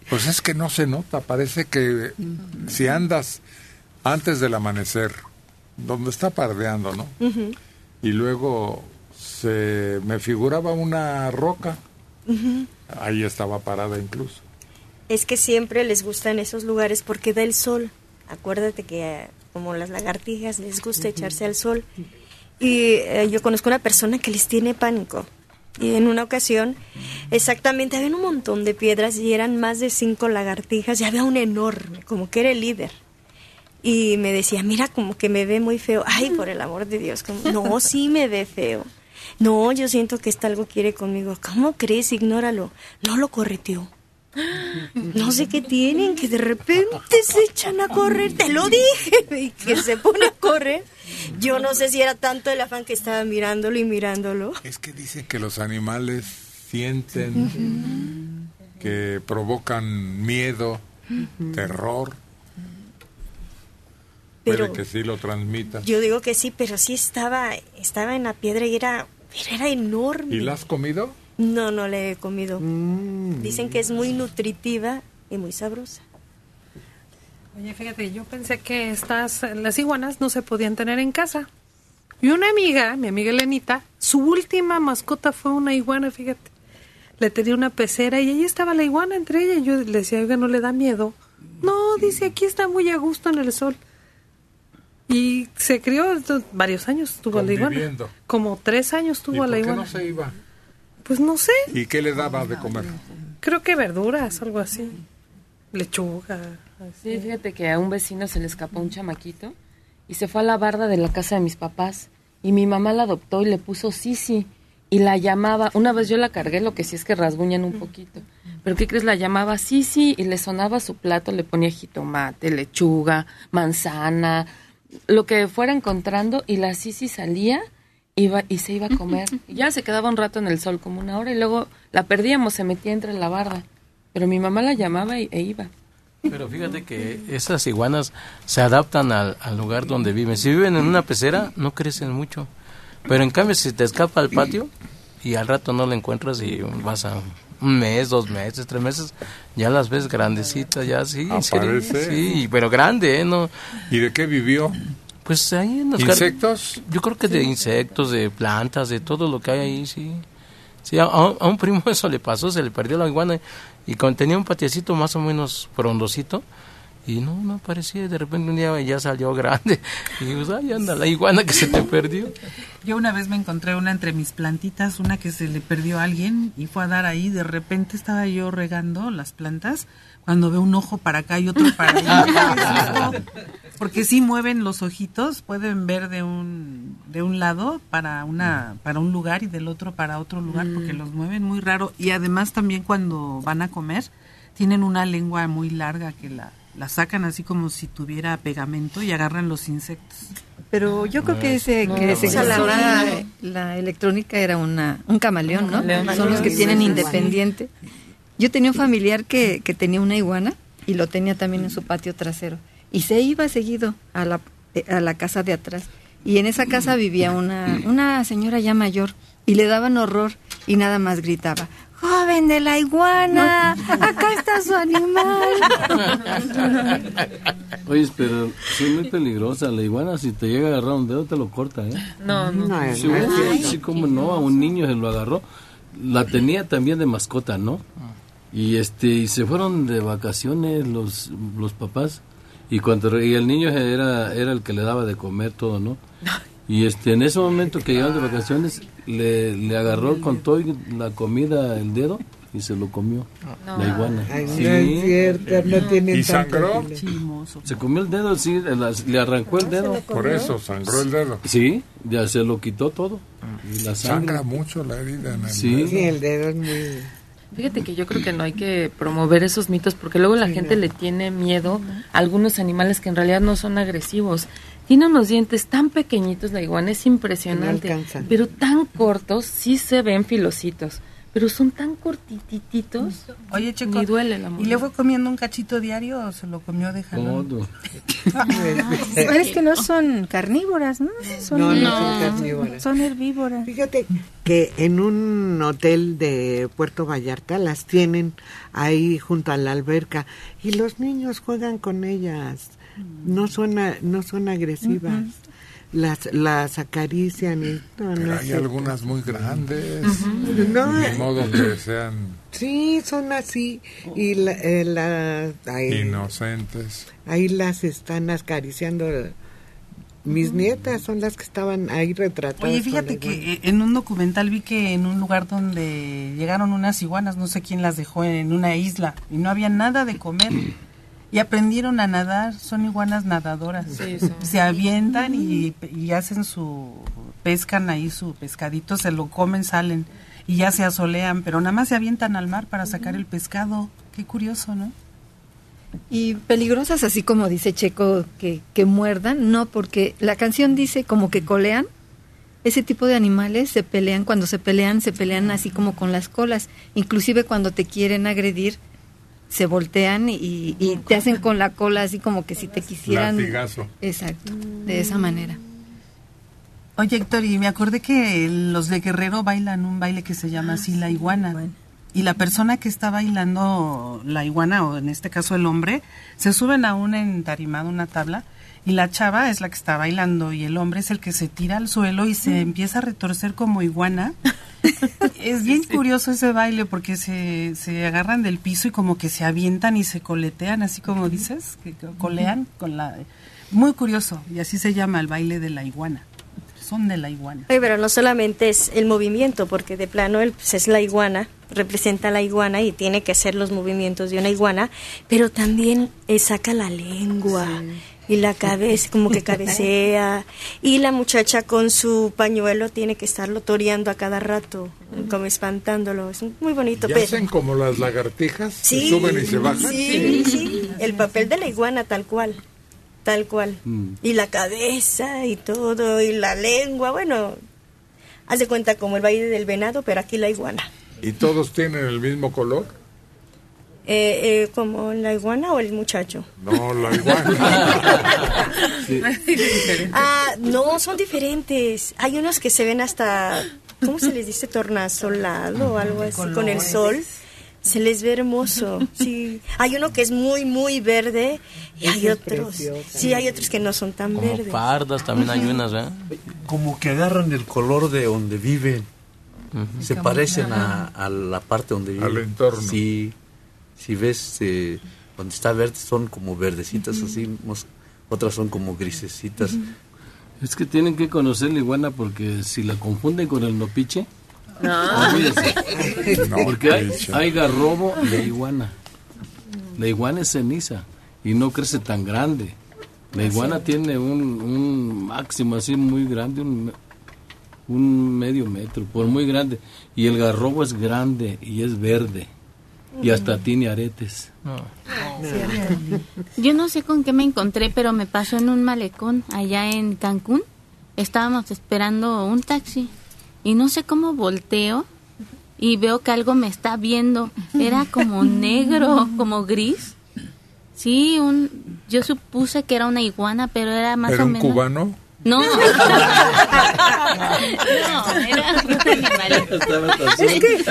Pues es que no se nota, parece que si andas antes del amanecer, donde está pardeando, ¿no? Y luego se me figuraba una roca, ahí estaba parada incluso. Es que siempre les gustan esos lugares porque da el sol. Acuérdate que eh, como las lagartijas les gusta echarse al sol. Y eh, yo conozco una persona que les tiene pánico. Y en una ocasión, exactamente, había un montón de piedras y eran más de cinco lagartijas y había una enorme, como que era el líder. Y me decía, mira, como que me ve muy feo. Ay, por el amor de Dios. como, no, sí me ve feo. No, yo siento que está algo quiere conmigo. ¿Cómo crees? Ignóralo. No lo correteó. No sé qué tienen, que de repente se echan a correr, te lo dije, y que se pone a correr. Yo no sé si era tanto el afán que estaba mirándolo y mirándolo. Es que dicen que los animales sienten, que provocan miedo, terror. Pero- Puede que sí lo transmita. Yo digo que sí, pero sí estaba, estaba en la piedra y era, pero era enorme. ¿Y la has comido? No, no le he comido. Dicen que es muy nutritiva y muy sabrosa. Oye, fíjate, yo pensé que estas, las iguanas no se podían tener en casa. Y una amiga, mi amiga Elenita, su última mascota fue una iguana, fíjate. Le tenía una pecera y ahí estaba la iguana entre ella. Y yo le decía, oiga, ¿no le da miedo? No, dice, aquí está muy a gusto en el sol. Y se crió entonces, varios años, tuvo la iguana. Como tres años ¿Y tuvo por la qué iguana. no se iba? Pues no sé, ¿Y qué le daba de comer? creo que verduras, algo así. Lechuga. Sí, fíjate que a un vecino se le escapó un chamaquito y se fue a la barda de la casa de mis papás y mi mamá la adoptó y le puso Sisi y la llamaba, una vez yo la cargué, lo que sí es que rasguñan un poquito, pero ¿qué crees? La llamaba Sisi y le sonaba su plato, le ponía jitomate, lechuga, manzana, lo que fuera encontrando y la Sisi salía iba y se iba a comer. Y ya se quedaba un rato en el sol, como una hora, y luego la perdíamos, se metía entre la barda. Pero mi mamá la llamaba y- e iba. Pero fíjate que esas iguanas se adaptan al, al lugar donde viven. Si viven en una pecera, no crecen mucho. Pero en cambio, si te escapa al patio y al rato no la encuentras y vas a un mes, dos meses, tres meses, ya las ves grandecitas, ya sí, serio, Aparece. sí, pero grande, ¿eh? No, ¿Y de qué vivió? pues ahí en los ¿Insectos? Yo creo que de insectos, de plantas, de todo lo que hay ahí, sí. Sí, a, a un- primo eso le pasó, se le perdió la iguana y con, tenía un patiecito más o menos frondosito y no, no aparecía. De repente un día ya salió grande y pues, ahí anda la iguana que se te perdió. Yo una vez me encontré una entre mis plantitas, una que se le perdió a alguien y fue a dar ahí. De repente estaba yo regando las plantas cuando veo un ojo para acá y otro para allá. Porque sí mueven los ojitos, pueden ver de un de un lado para una para un lugar y del otro para otro lugar porque los mueven muy raro y además también cuando van a comer tienen una lengua muy larga que la la sacan así como si tuviera pegamento y agarran los insectos. Pero yo creo que ese No, que no, se no. la, la electrónica era una un camaleón, ¿no? camaleón. Son los que tienen independiente. Yo tenía un familiar que, que tenía una iguana y lo tenía también en su patio trasero y se iba seguido a la a la casa de atrás y en esa casa vivía una una señora ya mayor y le daban horror y nada más gritaba joven de la iguana acá está su animal Oye, pero es muy peligrosa. La iguana, si te llega a agarrar un dedo, te lo corta, ¿eh? No, no. No, Sí, no, sí, sí, como no, a un niño se lo agarró. La tenía también de mascota, ¿no? Y este y se fueron de vacaciones los, los papás y cuando y el niño era era el que le daba de comer todo, ¿no? Y este en ese momento que llegaron de vacaciones le, le agarró con todo la comida el dedo y se lo comió la iguana. Ay, no Sí. es cierto, no tienen ¿Y sangró? Se comió el dedo, sí, la- le arrancó el dedo. Por eso, sangró el dedo. Sí, ya se lo quitó todo. Y la sangre. Sangra mucho la herida en el Sí. dedo. Sí, el dedo es muy... Fíjate que yo creo que no hay que promover esos mitos porque luego la gente le tiene miedo a algunos animales que en realidad no son agresivos. Tiene unos dientes tan pequeñitos la iguana, es impresionante, no alcanzan. pero tan cortos, sí se ven filositos. pero son tan cortititos. Oye, Checo, Ni duele la ¿y le fue comiendo un cachito diario o se lo comió de jalón? Todo. Pero es que no son carnívoras, ¿no? Son, No, no son carnívoras. Son herbívoras. Fíjate que en un hotel de Puerto Vallarta las tienen ahí junto a la alberca y los niños juegan con ellas. No son, a- no son agresivas. Las, las acarician y no, no Pero hay sé. algunas muy grandes. No, De modo que sean sí, son así y la, eh, la- ahí, inocentes. ahí las están acariciando. Mis nietas son las que estaban ahí retratadas. Oye, fíjate que eh, en un documental vi que en un lugar donde llegaron unas iguanas, no sé quién las dejó en una isla y no había nada de comer y aprendieron a nadar, son iguanas nadadoras. Sí. Se avientan y, y hacen su pescan ahí su pescadito, se lo comen, salen y ya se asolean, pero nada más se avientan al mar para sacar el pescado. Qué curioso, ¿no? Y peligrosas, así como dice Checo, que, que muerdan, no, porque la canción dice como que colean. Ese tipo de animales se pelean, cuando se pelean, se pelean así como con las colas. Inclusive cuando te quieren agredir, se voltean y, y te hacen con la cola así como que si te quisieran... Latigazo. Exacto, de esa manera. Oye, Héctor, y me acordé que los de Guerrero bailan un baile que se llama así la iguana. Y la persona que está bailando la iguana, o en este caso el hombre, se suben a un entarimado, una tabla, y la chava es la que está bailando y el hombre es el que se tira al suelo y se empieza a retorcer como iguana. es bien curioso ese baile porque se, se agarran del piso y como que se avientan y se coletean, así como dices, que colean con la... Muy curioso, y así se llama el baile de la iguana. Son de la iguana. Pero no solamente es el movimiento, porque de plano él pues, es la iguana, representa a la iguana y tiene que hacer los movimientos de una iguana, pero también eh, saca la lengua y la cabeza, como que cabecea, y la muchacha con su pañuelo tiene que estarlo toreando a cada rato, como espantándolo. Es muy bonito. ¿Y pero- hacen como las lagartijas? Sí, se suben y se bajan. Sí, sí, el papel de la iguana tal cual, tal cual. Mm. Y la cabeza y todo, y la lengua, bueno, haz de cuenta como el baile del venado, pero aquí la iguana. ¿Y todos tienen el mismo color? Eh, eh, ¿Como la iguana o el muchacho? No, la iguana. Ah, no, son diferentes. Hay unos que se ven hasta, ¿cómo se les dice? Tornasolado o algo así, con el sol. Se les ve hermoso, sí. Hay uno que es muy, muy verde y hay otros, sí, hay otros que no son tan Como verdes. pardas también hay unas, ¿verdad? Como que agarran el color de donde viven. Se parecen a, a la parte donde viven. Al entorno. Sí. Si ves eh, donde está verde, son como verdecitas así. Otras son como grisecitas. Es que tienen que conocer la iguana porque si la confunden con el nopiche, No. porque hay, hay garrobo de iguana. La iguana es ceniza y no crece tan grande. La iguana tiene un, un máximo así muy grande, un medio metro, por muy grande. Y el garrobo es grande y es verde. Y hasta tiene aretes. Yo no sé con qué me encontré, pero me pasó en un malecón allá en Cancún. Estábamos esperando un taxi y no sé cómo volteo y veo que algo me está viendo. Era como negro, como gris. Sí, un, yo supuse que era una iguana, pero era más ¿Era o un menos. cubano? No. no, era un animalito. Es que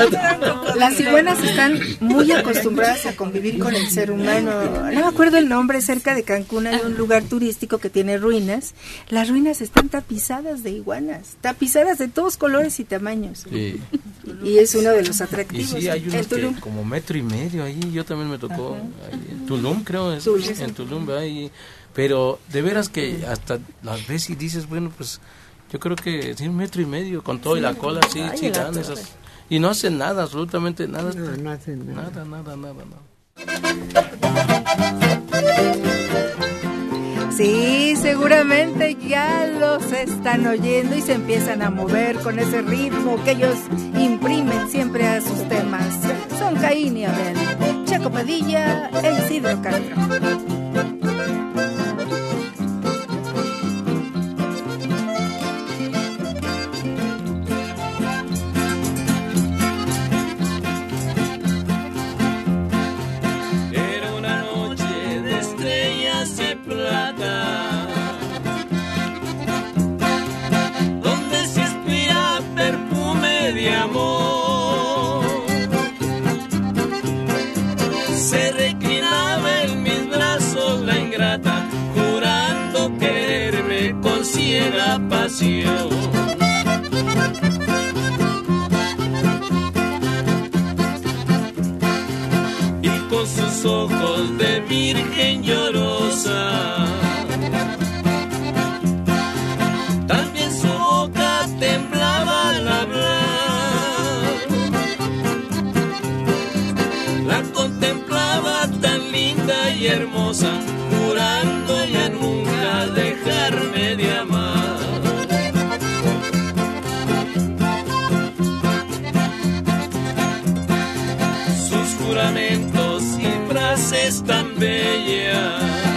las iguanas están muy acostumbradas a convivir con el ser humano. No me acuerdo el nombre, cerca de Cancún hay un lugar turístico que tiene ruinas. Las ruinas están tapizadas de iguanas, tapizadas de todos colores y tamaños. Sí. Y es uno de los Y atractivos. sí, hay unos que como metro y medio ahí, yo también me tocó, ahí en Tulum creo, es, Tulum. en Tulum, ahí, pero de veras que hasta las ves y dices, bueno, pues yo creo que sí, un metro y medio con todo y la cola, sí, Ay, sí dan esas, y no hacen nada, absolutamente nada. No, no hacen nada. Nada, nada, nada, nada. Sí, seguramente ya los están oyendo y se empiezan a mover con ese ritmo que ellos imprimen siempre a sus temas. Son Caín y Abel, Checo Padilla e Isidro Castro. Ilusión. Y con sus ojos de virgen llorosa. También su boca temblaba al hablar. La contemplaba tan linda y hermosa, juramentos y frases tan bellas.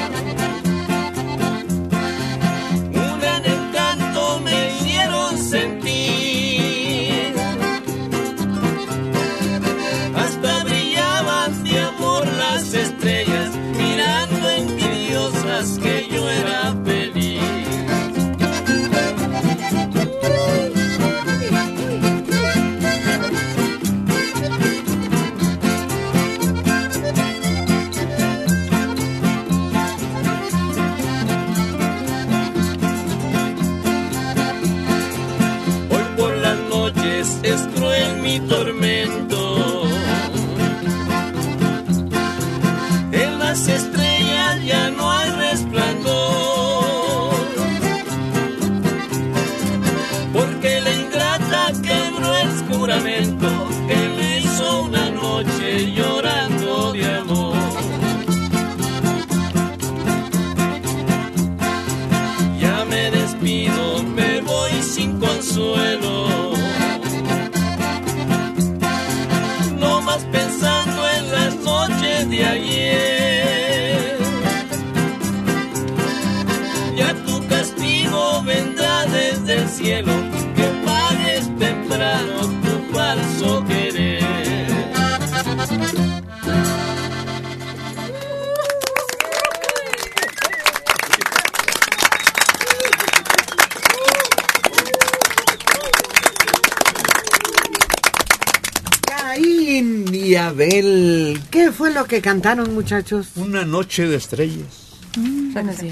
¿Qué fue lo que cantaron, muchachos? Una noche de estrellas.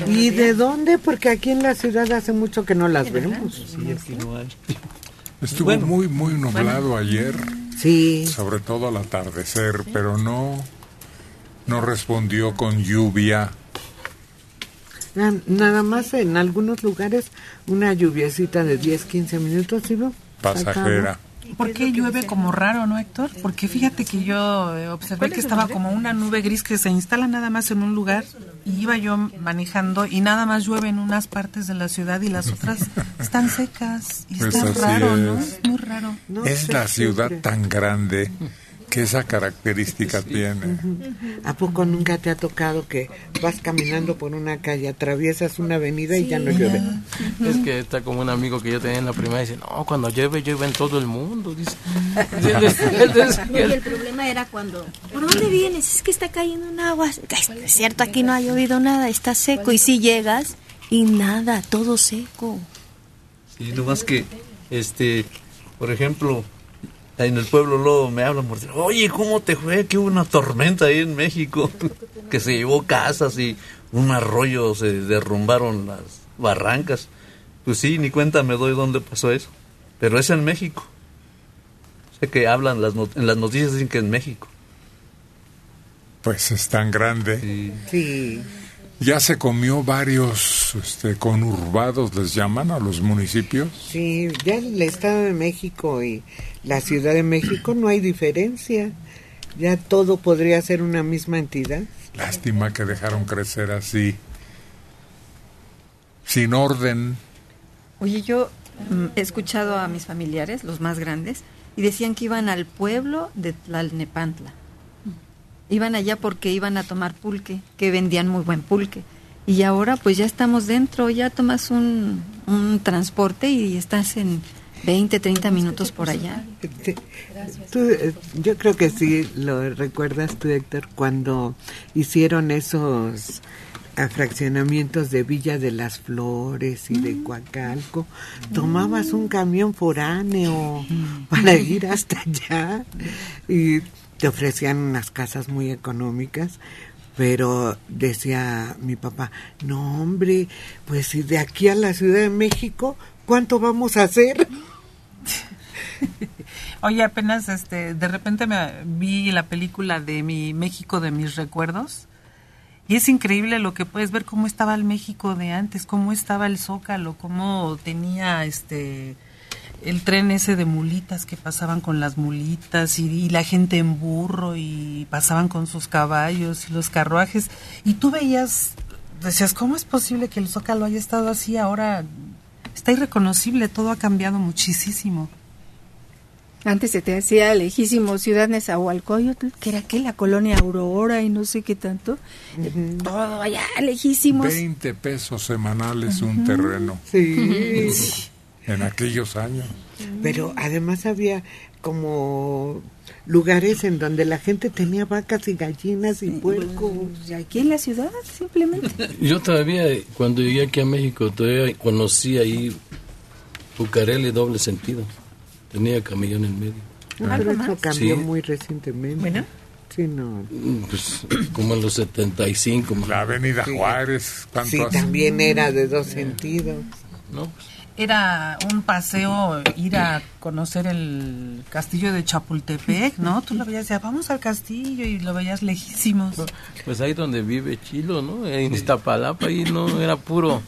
¿Y de dónde? Porque aquí en la ciudad hace mucho que no las vemos. Sí, aquí no hay. Estuvo Bueno. muy, muy nublado Bueno. ayer. Sí. Sobre todo al atardecer, pero no, no respondió con lluvia. Na- Nada más en algunos lugares una lluviecita de 10, 15 minutos, ¿sí? no? ¿Por qué llueve como raro, no, Héctor? Porque fíjate que yo eh, observé ¿Cuál que estaba como una nube gris que se instala nada más en un lugar y iba yo manejando y nada más llueve en unas partes de la ciudad y las otras están secas y Pues está raro, ¿no? es. Es muy raro. es la ciudad tan grande que esa característica tiene. ¿A poco nunca te ha tocado que vas caminando por una calle, atraviesas una avenida y ya no llueve? Es que está como un amigo que yo tenía en la primaria dice, no, cuando llueve, llueve en todo el mundo. Dice. No, y el problema era cuando, ¿por dónde vienes? Es que está cayendo un agua. Es cierto, aquí no ha llovido nada, está seco. Y si llegas y nada, todo seco. Sí, nomás que, este, por ejemplo, en el pueblo luego me hablan por decir, oye, ¿cómo te fue? Que hubo una tormenta ahí en México, que se llevó casas y un arroyo, se derrumbaron las barrancas. Pues sí, ni cuenta me doy dónde pasó eso. Pero es en México. Sé que hablan, las not- en las noticias dicen que en México. Pues es tan grande. Sí. Ya se comió varios este, conurbados, les llaman a los municipios. Sí, ya el Estado de México y la Ciudad de México no hay diferencia. Ya todo podría ser una misma entidad. Lástima que dejaron crecer así, sin orden. Oye, yo mm, he escuchado a mis familiares, los más grandes, y decían que iban al pueblo de Tlalnepantla. Iban allá porque iban a tomar pulque, que vendían muy buen pulque. Y ahora pues ya estamos dentro, ya tomas un, un transporte y estás en 20, 30 minutos por allá. Tú, eh, yo creo que sí lo recuerdas tú, Héctor, cuando hicieron esos ah, fraccionamientos de Villa de las Flores y de Coacalco. Tomabas un camión foráneo para ir hasta allá y te ofrecían unas casas muy económicas. Pero decía mi papá, no hombre, pues si de aquí a la Ciudad de México ¿cuánto vamos a hacer? Oye, apenas este, de repente me vi la película de mi México de mis recuerdos y es increíble lo que puedes ver cómo estaba el México de antes, cómo estaba el Zócalo, cómo tenía este el tren ese de mulitas que pasaban con las mulitas y, y la gente en burro y pasaban con sus caballos y los carruajes y tú veías decías, ¿cómo es posible que el Zócalo haya estado así ahora? Está irreconocible, todo ha cambiado muchísimo. Antes se te hacía lejísimo Ciudad Nezahualcóyotl, que era que la colonia Aurora y no sé qué tanto. Todo allá lejísimos. 20 pesos semanales un terreno. Sí. En aquellos años. Pero además había como lugares en donde la gente tenía vacas y gallinas y puercos. Y aquí en la ciudad, simplemente. Yo todavía, cuando llegué aquí a México, todavía conocí ahí Bucareli doble sentido. Tenía camellón en medio. Ah, pero eso cambió Sí. muy recientemente. Bueno. Sí, no. Pues como en los 75. más La Avenida Juárez, ¿cuánto Sí, hace? también era de dos sentidos. ¿no? Era un paseo ir a conocer el castillo de Chapultepec, ¿no? Tú lo veías, decía, vamos al castillo y lo veías lejísimos. Pues ahí donde vive Chilo, ¿no? En Iztapalapa, ahí no era puro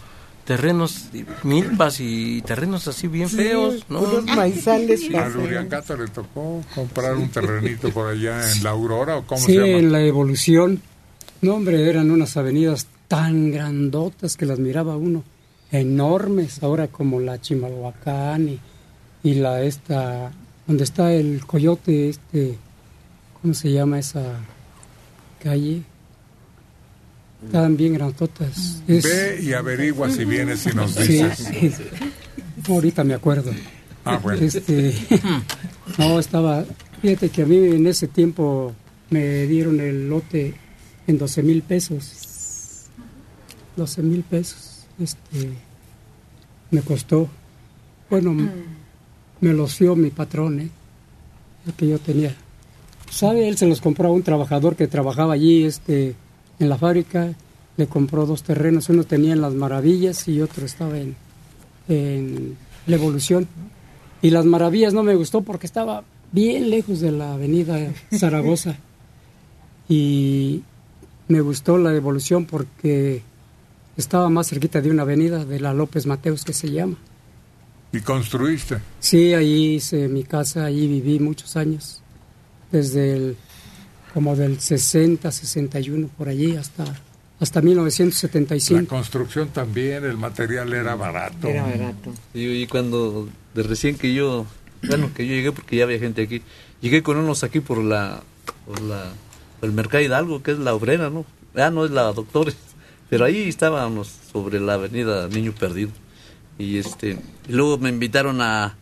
terrenos, milpas y terrenos así bien Sí, feos, ¿no? puros maizales A feos. Luriancato le tocó comprar un terrenito por allá en La Aurora, ¿o cómo Sí, se llama? en la evolución. No, hombre, eran unas avenidas tan grandotas que las miraba uno, enormes, ahora como la Chimalhuacán y, y la esta, donde está el coyote, este, ¿cómo se llama esa calle? Estaban bien grandotas. Es- Ve y averigua si vienes y nos Sí, dices. ahorita me acuerdo. Ah, bueno. Este, no, estaba, fíjate que a mí en ese tiempo me dieron el lote en 12 mil pesos. 12 mil pesos. Este, me costó. Bueno, me los dio mi patrón, ¿eh? El que yo tenía. ¿Sabe? Él se los compró a un trabajador que trabajaba allí, este, en la fábrica. Le compró dos terrenos. Uno tenía en Las Maravillas y otro estaba en, en La Evolución. Y Las Maravillas no me gustó porque estaba bien lejos de la avenida Zaragoza. Y me gustó la Evolución porque estaba más cerquita de una avenida de la López Mateos que se llama. ¿Y construiste? Sí, ahí hice mi casa, ahí viví muchos años, desde el, como del 60, 61 por allí hasta, hasta La 1975. construcción también, el material era barato. Era barato. Y, y cuando, de recién que yo, bueno, que yo llegué porque ya había gente aquí, llegué con unos aquí por la, por la, por el Mercado Hidalgo, que es la obrera, ¿no? Ah, no, es la Doctores. Pero ahí estábamos sobre la avenida Niño Perdido. Y este, y luego me invitaron a,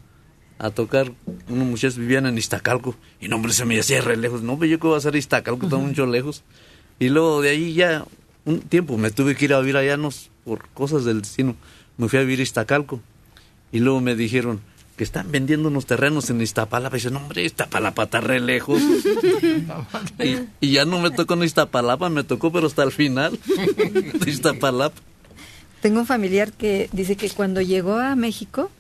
a tocar, unos muchachos vivían en Iztacalco, y no, hombre, se me hacía re lejos. No, pero yo que voy a hacer Iztacalco, está mucho lejos. Y luego de ahí ya, un tiempo me tuve que ir a vivir allá, no, por cosas del destino. Me fui a vivir a Iztacalco. Y luego me dijeron que están vendiendo unos terrenos en Iztapalapa. Y dije, no, hombre, Iztapalapa está re lejos. y, y ya no me tocó en Iztapalapa, me tocó, pero hasta el final de Iztapalapa. Tengo un familiar que dice que cuando llegó a México,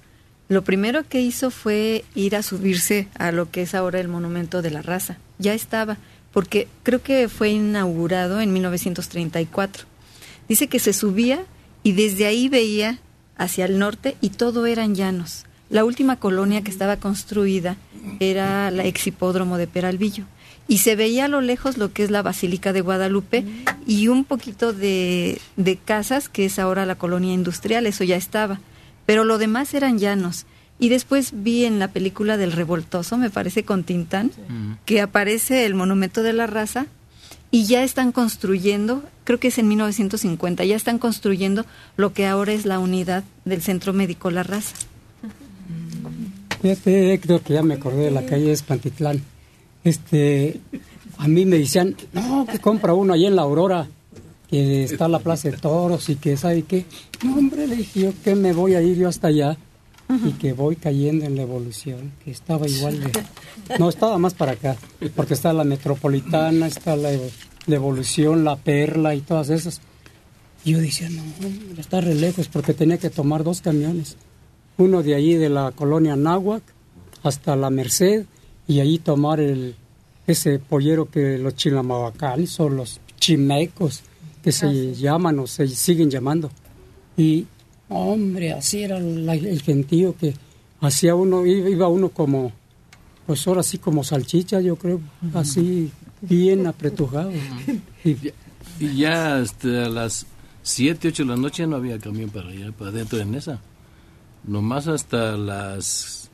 lo primero que hizo fue ir a subirse a lo que es ahora el Monumento de la Raza. Ya estaba, porque creo que fue inaugurado en 1934. Dice que se subía y desde ahí veía hacia el norte y todo eran llanos. La última colonia que estaba construida era la ex hipódromo de Peralvillo. Y se veía a lo lejos lo que es la Basílica de Guadalupe y un poquito de, de casas, que es ahora la colonia industrial, eso ya estaba. Pero lo demás eran llanos. Y después vi en la película del Revoltoso, me parece con Tintán, que aparece el Monumento de la Raza y ya están construyendo, creo que es en 1950, ya están construyendo lo que ahora es la unidad del Centro Médico La Raza. Fíjate, Héctor, que ya me acordé de la calle Espantitlán. Este, a mí me decían, no, que compra uno allá en la Aurora, que está la Plaza de Toros y que sabe qué. No, hombre, le dije yo que me voy a ir yo hasta allá y que voy cayendo en la evolución, que estaba igual de... No, estaba más para acá, porque está la Metropolitana, está la, la Evolución, la Perla y todas esas. Y yo decía, no, hombre, está re lejos, porque tenía que tomar dos camiones uno de allí de la colonia Náhuac hasta la Merced y allí tomar el ese pollero que los chilamavacanes o los chimecos que se llaman o se siguen llamando. Y hombre, así era la- el gentío que hacía uno, iba, iba uno como, pues ahora sí como salchicha, yo creo, así bien apretujado. Y, Y ya este, a las 7, 8 de la noche no había camión para allá, para adentro de Nesa. Nomás hasta las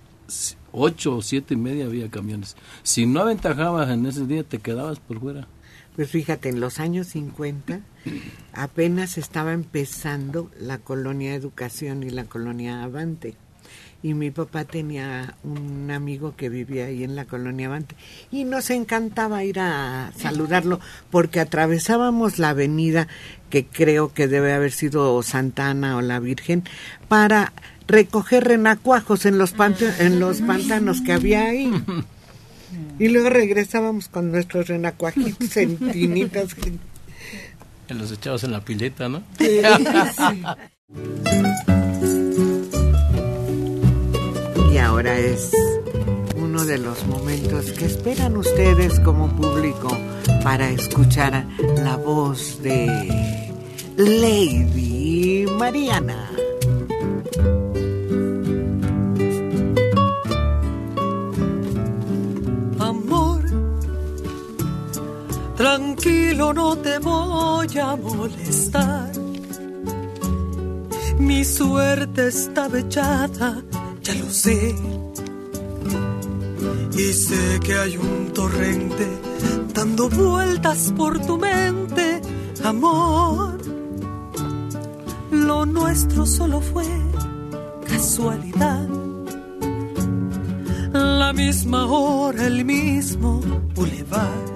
8 o 7 y media había camiones. Si no aventajabas en ese día, te quedabas por fuera. Pues fíjate, en los años 50 apenas estaba empezando la colonia Educación y la colonia Avante. Y mi papá tenía un amigo que vivía ahí en la colonia Avante. Y nos encantaba ir a saludarlo porque atravesábamos la avenida que creo que debe haber sido Santa Ana o la Virgen para recoger renacuajos en los, en los pantanos que había ahí. Y luego regresábamos con nuestros renacuajitos en tinitas. Que los echabas en la pileta, ¿no? Sí, Y ahora es uno de los momentos que esperan ustedes como público para escuchar la voz de Lady Mariana. Tranquilo, no te voy a molestar. Mi suerte está echada, ya lo sé. Y sé que hay un torrente dando vueltas por tu mente, amor. Lo nuestro solo fue casualidad. La misma hora, el mismo bulevar.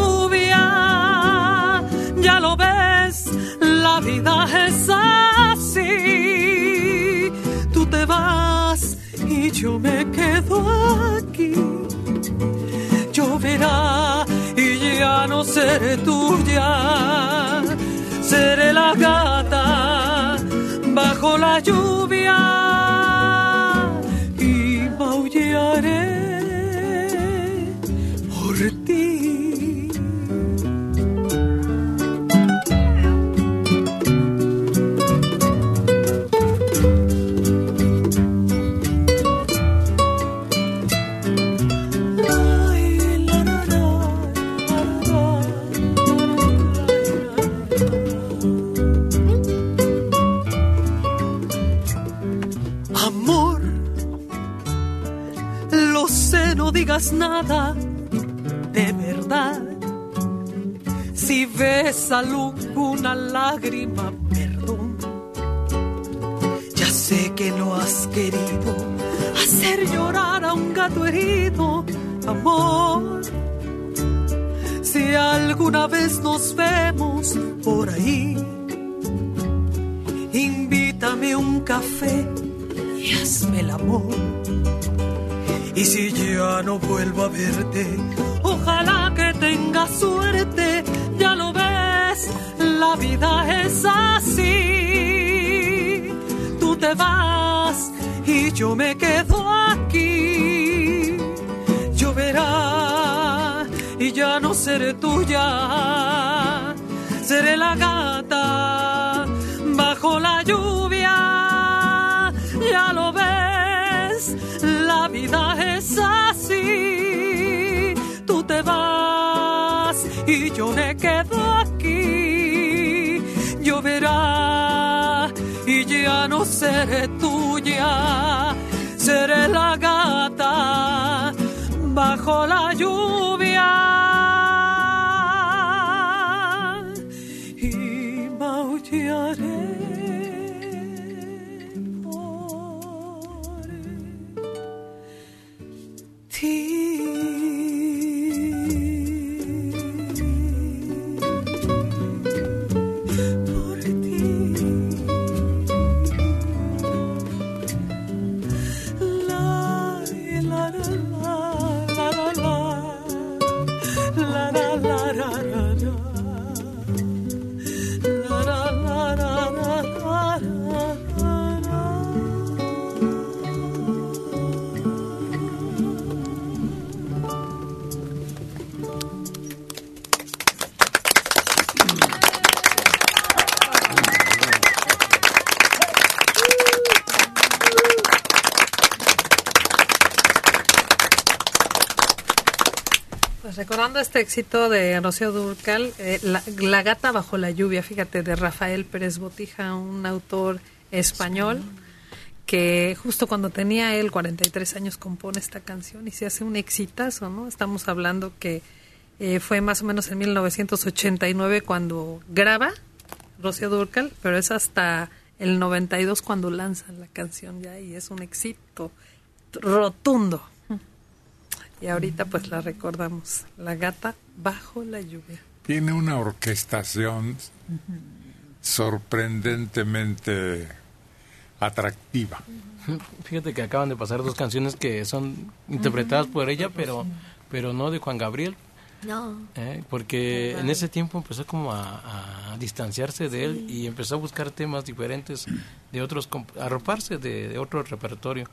Yo me quedo aquí. Lloverá y ya no seré tuya. Seré la gata bajo la lluvia y maullaré nada de verdad. Si ves alguna lágrima, perdón. Ya sé que no has querido hacer llorar a un gato herido, amor. Si alguna vez nos vemos por ahí, invítame un café y hazme el amor. Y si ya no vuelvo a verte, ojalá que tengas suerte, ya lo ves, la vida es así. Tú te vas y yo me quedo aquí. Lloverá y ya no seré tuya, seré la gata bajo la lluvia. Me quedo aquí. Lloverá y ya no seré tuya, seré la gata bajo la lluvia éxito de Rocío Durcal, eh, la, gata bajo la lluvia, fíjate, de Rafael Pérez Botija, un autor español que justo cuando tenía él 43 años compone esta canción y se hace un exitazo, ¿no? Estamos hablando que eh, fue más o menos en 1989 cuando graba Rocío Durcal, pero es hasta el 92 cuando lanzan la canción ya y es un éxito rotundo. Y ahorita pues la recordamos, La gata bajo la lluvia. Tiene una orquestación sorprendentemente atractiva. Fíjate que acaban de pasar dos canciones que son interpretadas por ella, pero pero no de Juan Gabriel. No. ¿eh? Porque en ese tiempo empezó como a, a distanciarse de él y empezó a buscar temas diferentes de otros, a arroparse de, de otro repertorio.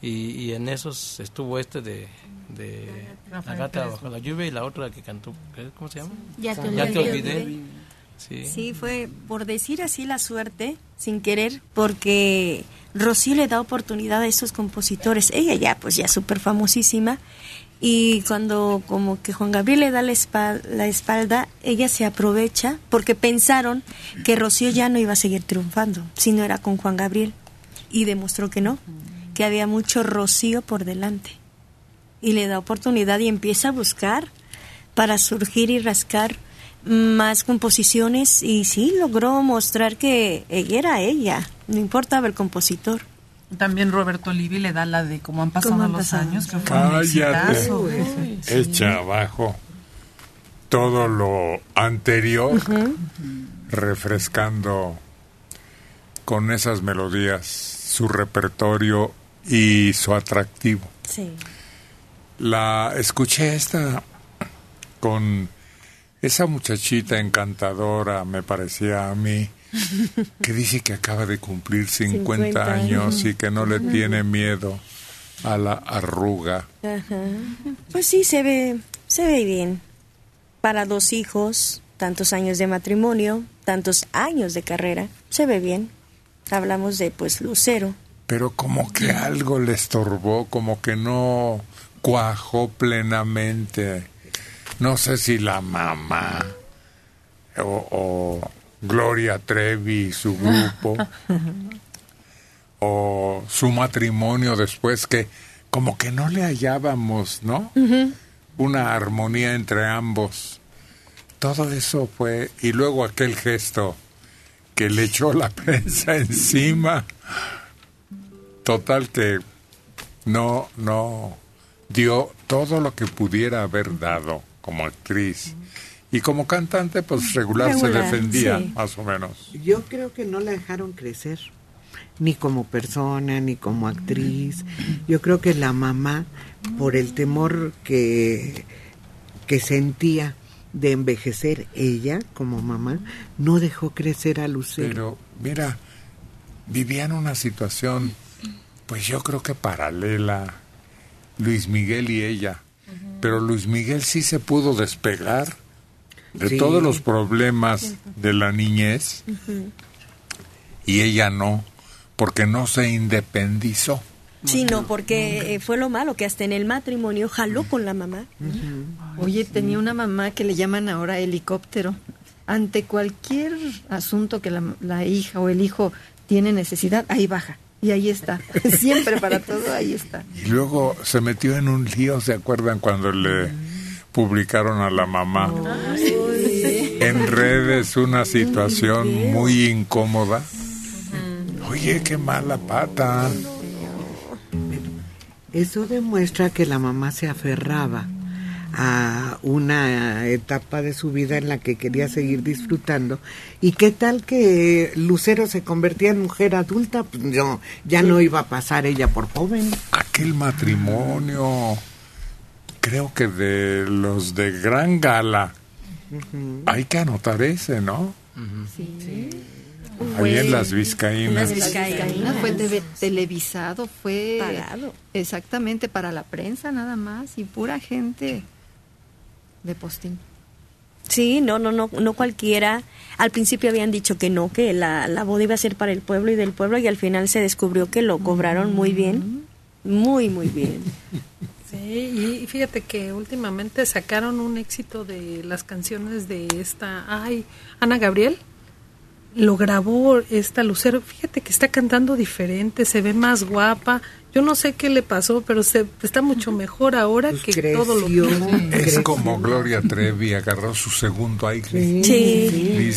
Y, y en esos estuvo este de, de La gata bajo la lluvia y la otra que cantó, ¿qué- ¿cómo se llama? Ya te Ya te olvidé. Sí. Sí, fue por decir así la suerte, sin querer, porque Rocío le da oportunidad a estos compositores. Ella ya, pues ya súper famosísima. Y cuando como que Juan Gabriel le da la espalda, la espalda, ella se aprovecha porque pensaron que Rocío ya no iba a seguir triunfando, si no era con Juan Gabriel. Y demostró que no, que había mucho Rocío por delante. Y le da oportunidad y empieza a buscar para surgir y rascar más composiciones y sí logró mostrar que ella era ella, no importaba el compositor. También Roberto Livi le da la de cómo han pasado Cómo han los pasado años, que fue un Cállate. exitazo. Sí. Echa abajo todo lo anterior, refrescando con esas melodías su repertorio y su atractivo. Sí. La escuché esta con esa muchachita encantadora, me parecía a mí, que dice que acaba de cumplir 50, 50 años y que no le tiene miedo a la arruga. Ajá. Pues sí, se ve, se ve bien. Para dos hijos, tantos años de matrimonio, tantos años de carrera, se ve bien. Hablamos de pues Lucero. Pero como que algo le estorbó, como que no cuajó plenamente. No sé si la mamá o, o Gloria Trevi y su grupo o su matrimonio después que como que no le hallábamos, ¿no? Una armonía entre ambos. Todo eso fue y luego aquel gesto que le echó la prensa encima. Total que no, no dio todo lo que pudiera haber dado como actriz. Y como cantante, pues regular, se defendía, sí. más o menos. Yo creo que no la dejaron crecer, ni como persona, ni como actriz. Yo creo que la mamá, por el temor que, que sentía de envejecer ella como mamá, no dejó crecer a Lucero. Pero mira, vivían una situación, pues yo creo que paralela, Luis Miguel y ella. Pero Luis Miguel sí se pudo despegar de Sí. todos los problemas de la niñez y ella no, porque no se independizó. Sí, no, porque eh, fue lo malo, que hasta en el matrimonio jaló con la mamá. Oye, tenía una mamá que le llaman ahora helicóptero. Ante cualquier asunto que la, la hija o el hijo tiene necesidad, ahí baja. Y ahí está. Siempre para todo, ahí está. Y luego se metió en un lío, ¿se acuerdan cuando le publicaron a la mamá en redes una situación muy incómoda? Oye, qué mala pata. Eso demuestra que la mamá se aferraba a una etapa de su vida en la que quería seguir disfrutando. ¿Y qué tal que Lucero se convertía en mujer adulta? Pues no, ya no iba a pasar ella por joven. Aquel matrimonio, creo que de los de gran gala, hay que anotar ese, ¿no? Sí. Ahí en las Vizcaínas. En las Vizcaínas fue televisado, fue Pagado. exactamente para la prensa nada más y pura gente de postín. Sí, no, no, no, no cualquiera. Al principio habían dicho que no, que la, la boda iba a ser para el pueblo y del pueblo y al final se descubrió que lo cobraron muy bien, muy, muy bien. Sí, y fíjate que últimamente sacaron un éxito de las canciones de esta, ay, Ana Gabriel. Lo grabó esta Lucero. Fíjate que está cantando diferente, se ve más guapa. Yo no sé qué le pasó, pero se está mucho mejor ahora que todo lo que Es como Gloria Trevi agarró su segundo aire. Sí.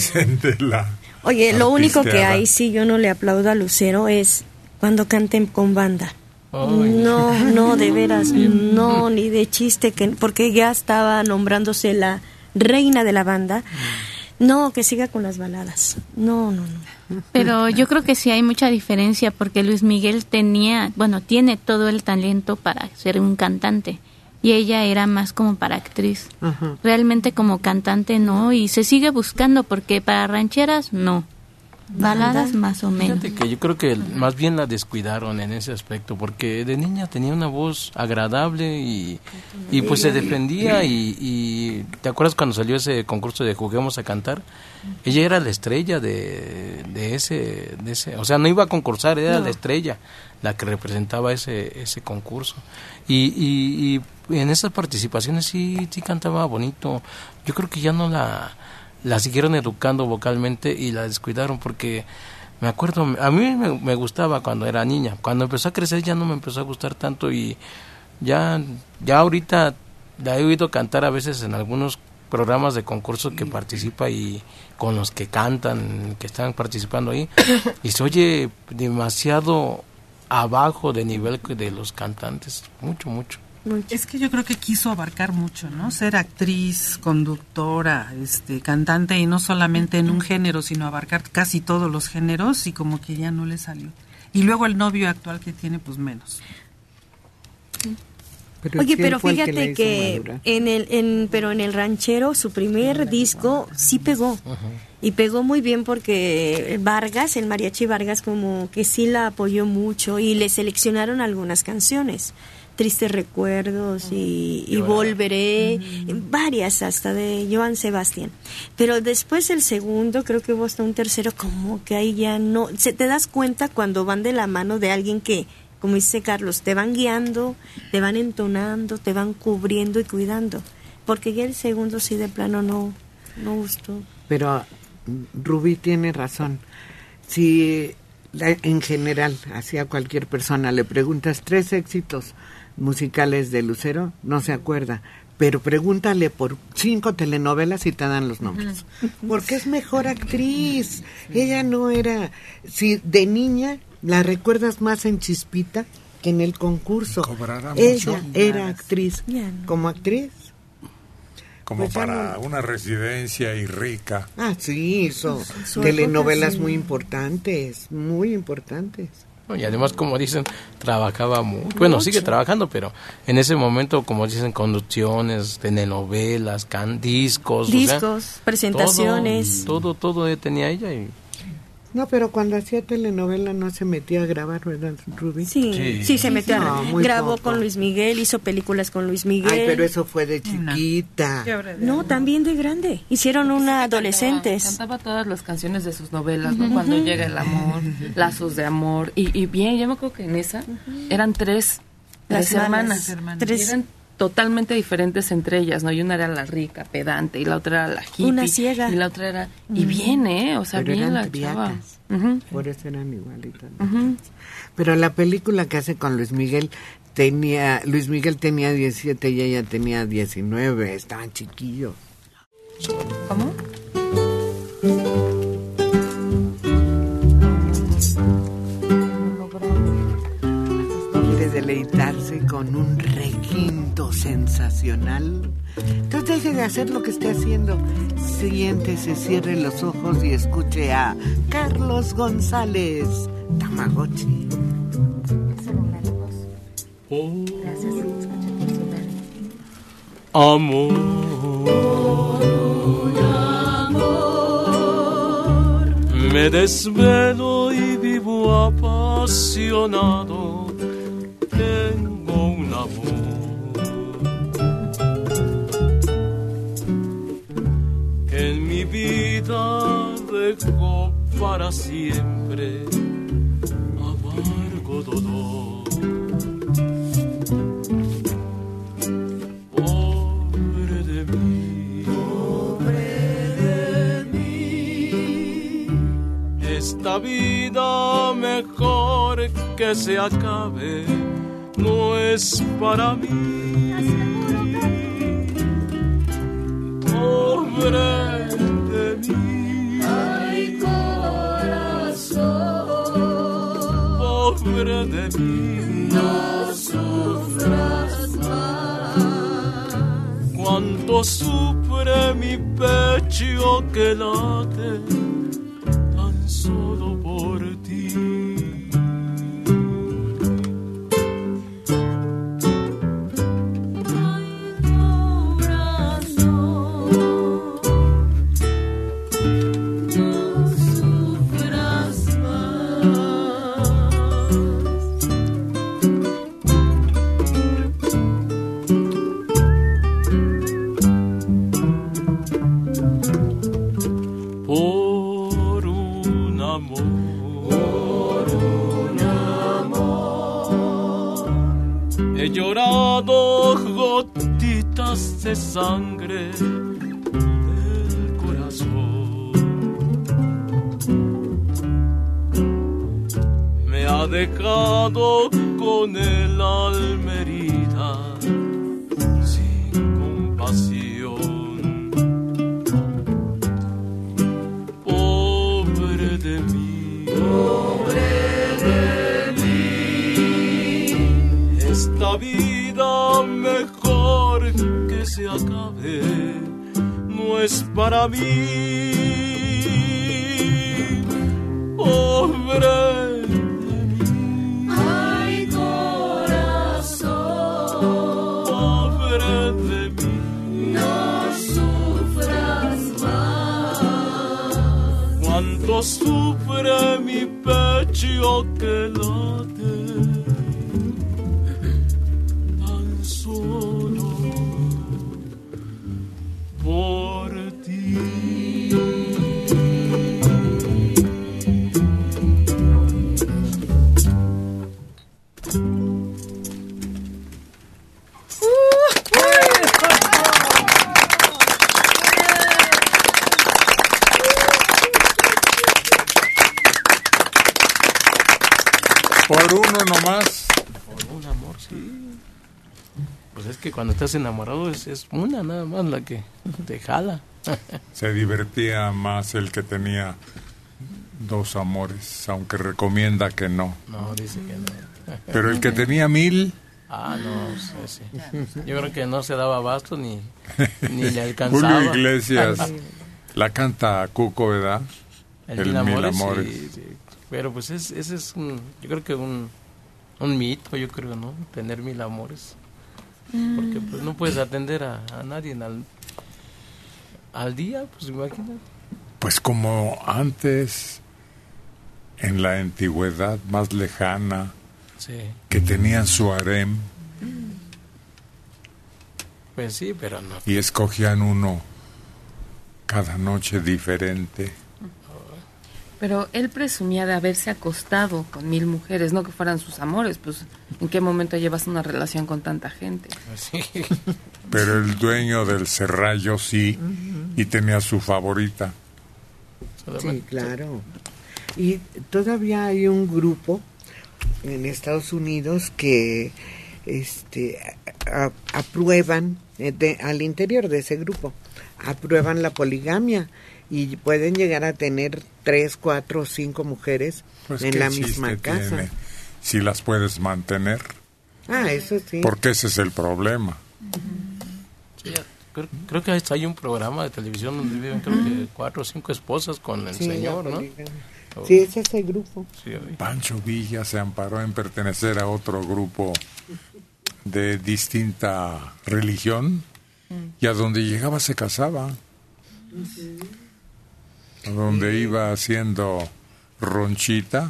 La Oye, lo único que hay, sí, yo no le aplaudo a Lucero, es cuando canten con banda. No, no, de veras, no, ni de chiste, que porque ya estaba nombrándose la reina de la banda. No, que siga con las baladas. No, no, no. Pero yo creo que sí hay mucha diferencia porque Luis Miguel tenía, bueno, tiene todo el talento para ser un cantante y ella era más como para actriz. Ajá. Realmente como cantante no y se sigue buscando porque para rancheras no. Baladas más o menos. Fíjate que yo creo que más bien la descuidaron en ese aspecto, porque de niña tenía una voz agradable y, y pues se defendía y, y ¿te acuerdas cuando salió ese concurso de Juguemos a Cantar? Ella era la estrella de, de ese, de ese, o sea, no iba a concursar, era No. la estrella la que representaba ese, ese concurso. Y, y, y en esas participaciones sí, sí cantaba bonito. Yo creo que ya no la, la siguieron educando vocalmente y la descuidaron porque me acuerdo, a mí me, me gustaba cuando era niña. Cuando empezó a crecer ya no me empezó a gustar tanto y ya, ya ahorita la he oído cantar a veces en algunos programas de concurso que participa y con los que cantan, que están participando ahí, y se oye demasiado abajo de nivel de los cantantes, mucho, mucho. Es que yo creo que quiso abarcar mucho, ¿no? Ser actriz, conductora, este, cantante y no solamente en un género, sino abarcar casi todos los géneros y como que ya no le salió. Y luego el novio actual que tiene, pues menos. Oye, ¿quién pero que la fíjate que, en el, en, pero en el ranchero su primer disco sí pegó y pegó muy bien porque Vargas, el mariachi Vargas, como que sí la apoyó mucho y le seleccionaron algunas canciones. Tristes recuerdos y, y volveré, varias hasta de Joan Sebastián. Pero después el segundo, creo que hubo hasta un tercero, como que ahí ya no, se te das cuenta cuando van de la mano de alguien que, como dice Carlos, te van guiando, te van entonando, te van cubriendo y cuidando. Porque ya el segundo sí de plano no, no gustó. Pero mm, Rubí tiene razón. Si la- en general, hacia cualquier persona le preguntas tres éxitos musicales de Lucero, no se acuerda. Pero pregúntale por cinco telenovelas y te dan los nombres. Porque es mejor actriz. Ella no era. Si de niña la recuerdas más en Chispita que en el concurso. Cobrará Ella mucho. era actriz. Como actriz. Como Pues para una residencia y rica. Ah, sí, hizo telenovelas muy importantes, muy importantes. Y además, como dicen, trabajaba muy, bueno, Mucho. sigue trabajando, pero en ese momento, como dicen, conducciones, telenovelas, can, discos, o sea, Discos, presentaciones. Todo, todo, todo tenía ella y No, pero cuando hacía telenovela no se metía a grabar, ¿verdad, Rubí? Sí, sí, se metió. No, grabó poco. con Luis Miguel, hizo películas con Luis Miguel. Ay, pero eso fue de chiquita. No, también de grande. Hicieron una adolescentes. Cantaba todas las canciones de sus novelas, ¿no? Cuando llega el amor, lazos de amor. Y, y bien, yo me acuerdo que en esa eran tres, Las tres hermanas. hermanas. Tres. Tres. eran totalmente diferentes entre ellas, ¿no? Y una era la rica, pedante, y la otra era la hippie. Una ciega. Y la otra era... Y bien, ¿eh? O sea, Pero bien la chava. Por eso eran igualitas. Pero la película que hace con Luis Miguel tenía, Luis Miguel tenía 17 y ella tenía 19, estaban chiquillos. ¿Cómo? Deleitarse con un requinto sensacional, entonces deje de hacer lo que esté haciendo. Siéntese, cierre los ojos y escuche a Carlos González, Tamagotchi. amor. Me desvelo y vivo apasionado. Tengo un amor vida dejó para siempre amargo dolor. Pobre de mí, pobre de mí. Esta vida mejor que se acabe no es para mí. Pobre de mí. Ay, corazón, Pobre de mí. no sufras más. Cuánto sufre mi pecho que late He llorado gotitas de sangre del corazón. Me ha dejado con el no es para mí. Pobre Ay, corazón, pobre de mí, no sufras más. cuánto sufre mi pecho que late Por uno nomás. Por un amor, sí. Pues es que cuando estás enamorado es, es una nada más la que te jala. Se divertía más el que tenía dos amores, aunque recomienda que no. No, dice que no. Pero el que tenía mil, Ah, no, sí, sí. Yo creo que no se daba abasto ni, ni le alcanzaba. Julio Iglesias, la canta Cuco, ¿verdad? El, Mil Amores, sí, sí. Pero pues es, ese es un, yo creo que un, un mito, yo creo, ¿no? Tener mil amores. Porque pues no puedes atender a, a nadie al, al día, pues imagínate. Pues como antes, en la antigüedad más lejana, Sí. que tenían su harem Pues sí, pero no. y escogían uno cada noche diferente. Pero él presumía de haberse acostado con mil mujeres, no que fueran sus amores. Pues, ¿en qué momento llevas una relación con tanta gente? Pero el dueño del serrallo sí, y tenía su favorita. Sí, claro. Y todavía hay un grupo en Estados Unidos que este a- aprueban eh, de- al interior de ese grupo aprueban la poligamia y pueden llegar a tener tres, cuatro o cinco mujeres Pues, en ¿qué la misma casa. tiene Si las puedes mantener, Ah, eso sí. porque ese es el problema. Sí, creo, creo que hay un programa de televisión donde viven creo que cuatro o cinco esposas con el Sí, señor, ¿no? poligamia. Sí, ese es el grupo. Sí. Pancho Villa se amparó en pertenecer a otro grupo de distinta religión y a donde llegaba se casaba, a donde iba haciendo ronchita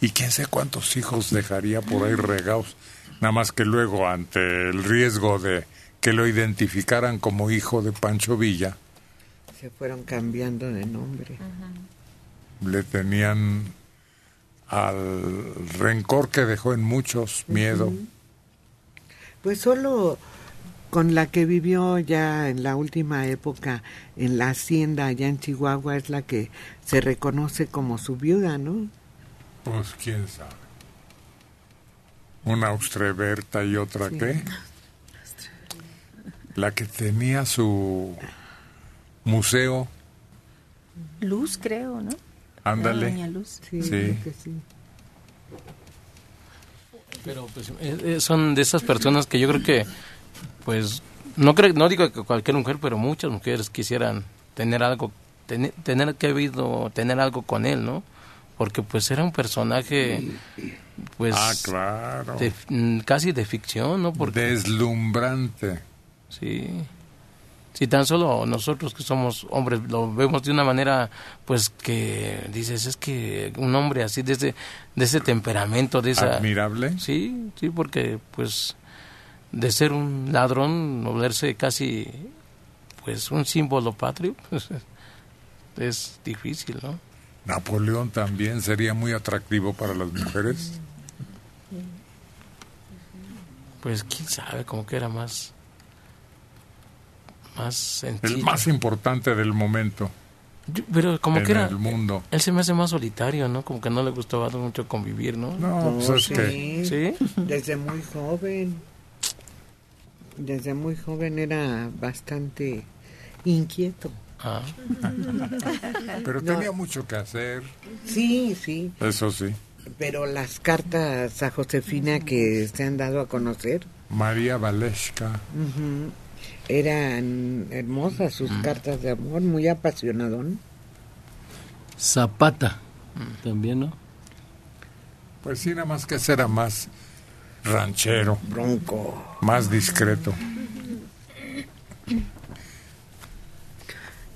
y quién sé cuántos hijos dejaría por ahí regados, nada más que luego ante el riesgo de que lo identificaran como hijo de Pancho Villa, Se fueron cambiando de nombre. Le tenían al rencor que dejó en muchos miedo. Pues solo con la que vivió ya en la última época en la hacienda allá en Chihuahua es la que se reconoce como su viuda, ¿no? Pues quién sabe. Una Austreberta y otra qué? La que tenía su museo. Luz, creo, ¿no? Ándale. Doña Luz. Sí, Sí. creo que sí. Pero pues eh, eh, son de esas personas que yo creo que, pues, no creo, no digo que cualquier mujer, pero muchas mujeres quisieran tener algo, tener, tener que habido, tener algo con él, ¿no? Porque pues era un personaje, pues, Ah, claro. de- mm, casi de ficción, ¿no? Porque, Deslumbrante. sí. Si tan solo nosotros que somos hombres lo vemos de una manera, pues que dices, es que un hombre así, de ese, de ese temperamento, de esa... Admirable. Sí, sí, porque pues de ser un ladrón, volverse casi pues un símbolo patrio, pues, es difícil, ¿no? Napoleón también sería muy atractivo para las mujeres. Pues quién sabe, como que era más más sencillo. El más importante del momento. Yo- pero como en que era el mundo. él se me hace más solitario, ¿no? Como que no le gustaba mucho convivir, ¿no? No, pues es sí. que ¿Sí? Desde muy joven. Desde muy joven era bastante inquieto. Ah. Pero No. tenía mucho que hacer. Sí, sí. Eso sí. Pero las cartas a Josefina que se han dado a conocer María Valesca. eran hermosas sus cartas de amor, muy apasionadón. Zapata, también, ¿no? Pues sí, nada más que ese era más ranchero. Bronco. Más discreto.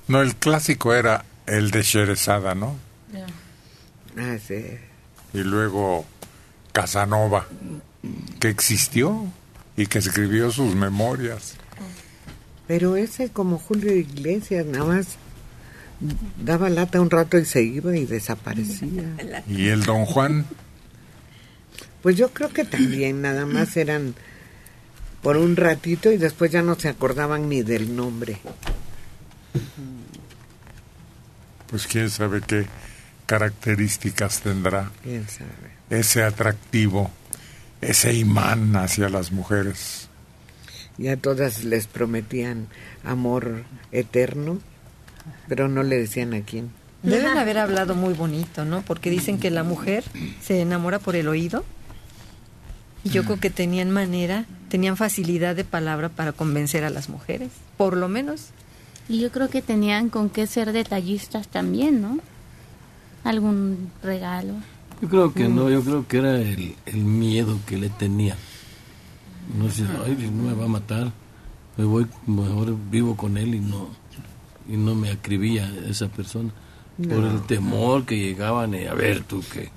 No, el clásico era el de Sherezada, ¿no? Ah, sí. Y luego Casanova, que existió y que escribió sus memorias. Pero ese como Julio Iglesias, nada más daba lata un rato y se iba y desaparecía. Y el Don Juan, Pues yo creo que también nada más eran por un ratito y después ya no se acordaban ni del nombre. pues quién sabe qué características tendrá ¿Quién sabe? ese atractivo, ese imán hacia las mujeres. Y a todas les prometían amor eterno, pero no le decían a quién. Deben haber hablado muy bonito, ¿no? Porque dicen que la mujer se enamora por el oído. Y yo creo que tenían manera, tenían facilidad de palabra para convencer a las mujeres, por lo menos. Y yo creo que tenían con qué ser detallistas también, ¿no? Algún regalo. Yo creo que no, yo creo que era el, el miedo que le tenía. No sé, ay, no me va a matar. Me voy, mejor vivo con él y no y no me acribía esa persona. Por el temor que llegaban, y, a ver tú que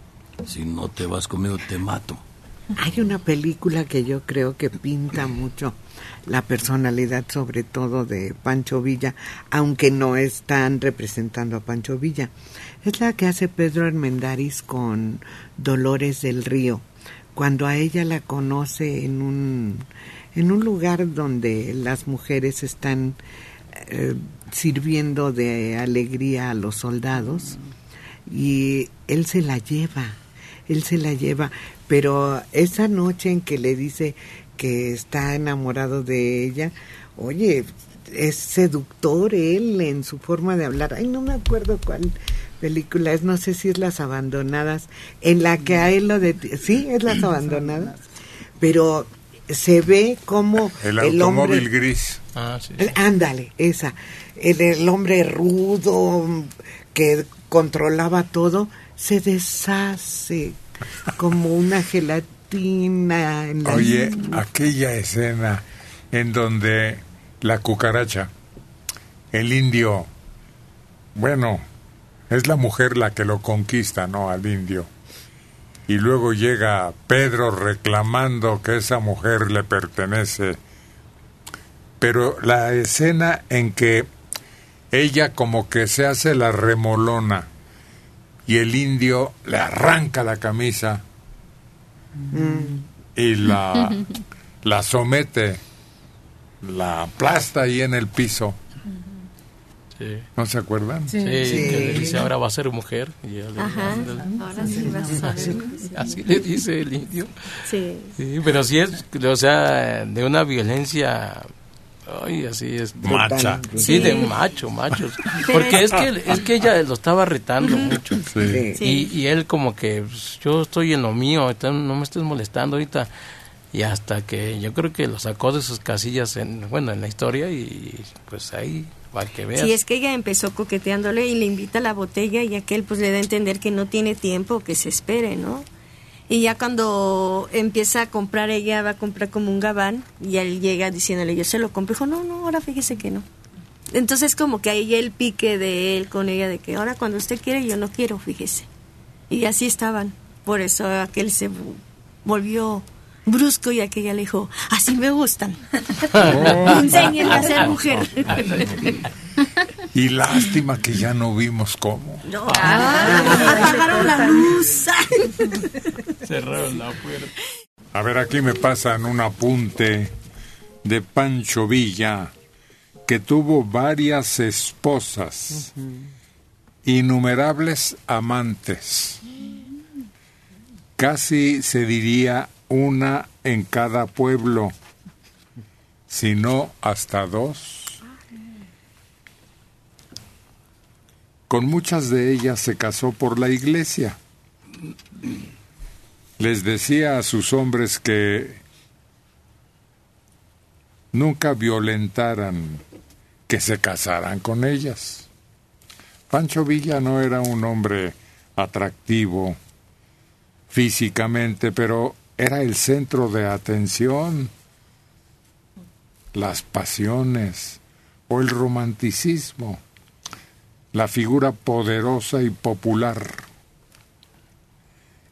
si no te vas conmigo te mato. Hay una película que yo creo que pinta mucho la personalidad, sobre todo de Pancho Villa, aunque no están representando a Pancho Villa. Es la que hace Pedro Armendáriz con Dolores del Río, cuando a ella la conoce en un, en un lugar donde las mujeres están eh, sirviendo de alegría a los soldados y él se la lleva, él se la lleva, pero esa noche en que le dice que está enamorado de ella, oye, es seductor él en su forma de hablar. Ay, no me acuerdo cuál película es, no sé si es Las Abandonadas, en la que a él lo de... Sí, es Las Abandonadas, pero se ve como El el automóvil hombre... gris. Ah, sí. Ándale, esa. El, el hombre rudo que controlaba todo se deshace como una gelatina en la Oye, aquella escena en donde la cucaracha, el indio, bueno, es la mujer la que lo conquista, ¿no? Al indio. Y luego llega Pedro reclamando que esa mujer le pertenece. Pero la escena en que ella como que se hace la remolona y el indio le arranca la camisa y la, la somete, la aplasta ahí en el piso. Sí. ¿No se acuerdan? Sí, que le dice, ahora va a ser mujer. Y le- Ajá, le- ahora sí vas a ser. Así le dice el indio. Sí. Sí, pero sí es, o sea, de una violencia, ay, así es. Macha. Sí, de macho, machos. Porque es- que, es que ella lo estaba retando mucho. Sí. Y, y él como que, pues, yo estoy en lo mío, no me estés molestando ahorita. Y hasta que yo creo que lo sacó de sus casillas, en, bueno, en la historia y pues ahí, para que veas. Sí, es que ella empezó coqueteándole y le invita a la botella y aquel pues le da a entender que no tiene tiempo, que se espere, ¿no? Y ya cuando empieza a comprar, ella va a comprar como un gabán y él llega diciéndole, yo se lo compro. Dijo, no, no, ahora fíjese que no. Entonces como que ahí el pique de él con ella de que ahora cuando usted quiere, yo no quiero, fíjese. Y así estaban. Por eso aquel se volvió brusco y aquella le dijo, así me gustan. Enséñenme a ser mujer. Y lástima que ya no vimos cómo. No, apagaron la luz. Cerraron la puerta. A ver, aquí me pasan un apunte de Pancho Villa, que tuvo varias esposas, innumerables amantes. Casi se diría una en cada pueblo, si no hasta dos. Con muchas de ellas se casó por la iglesia. Les decía a sus hombres que nunca violentaran, que se casaran con ellas. Pancho Villa no era un hombre atractivo físicamente, pero era el centro de atención. Las pasiones o el romanticismo, la figura poderosa y popular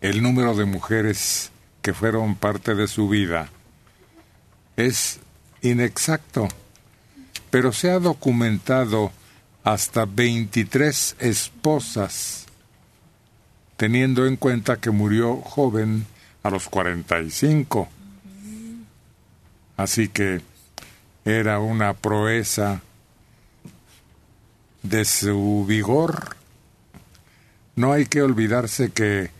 el número de mujeres que fueron parte de su vida es inexacto, pero se ha documentado hasta 23 esposas, teniendo en cuenta que murió joven a los 45. Así que era una proeza de su vigor. No hay que olvidarse que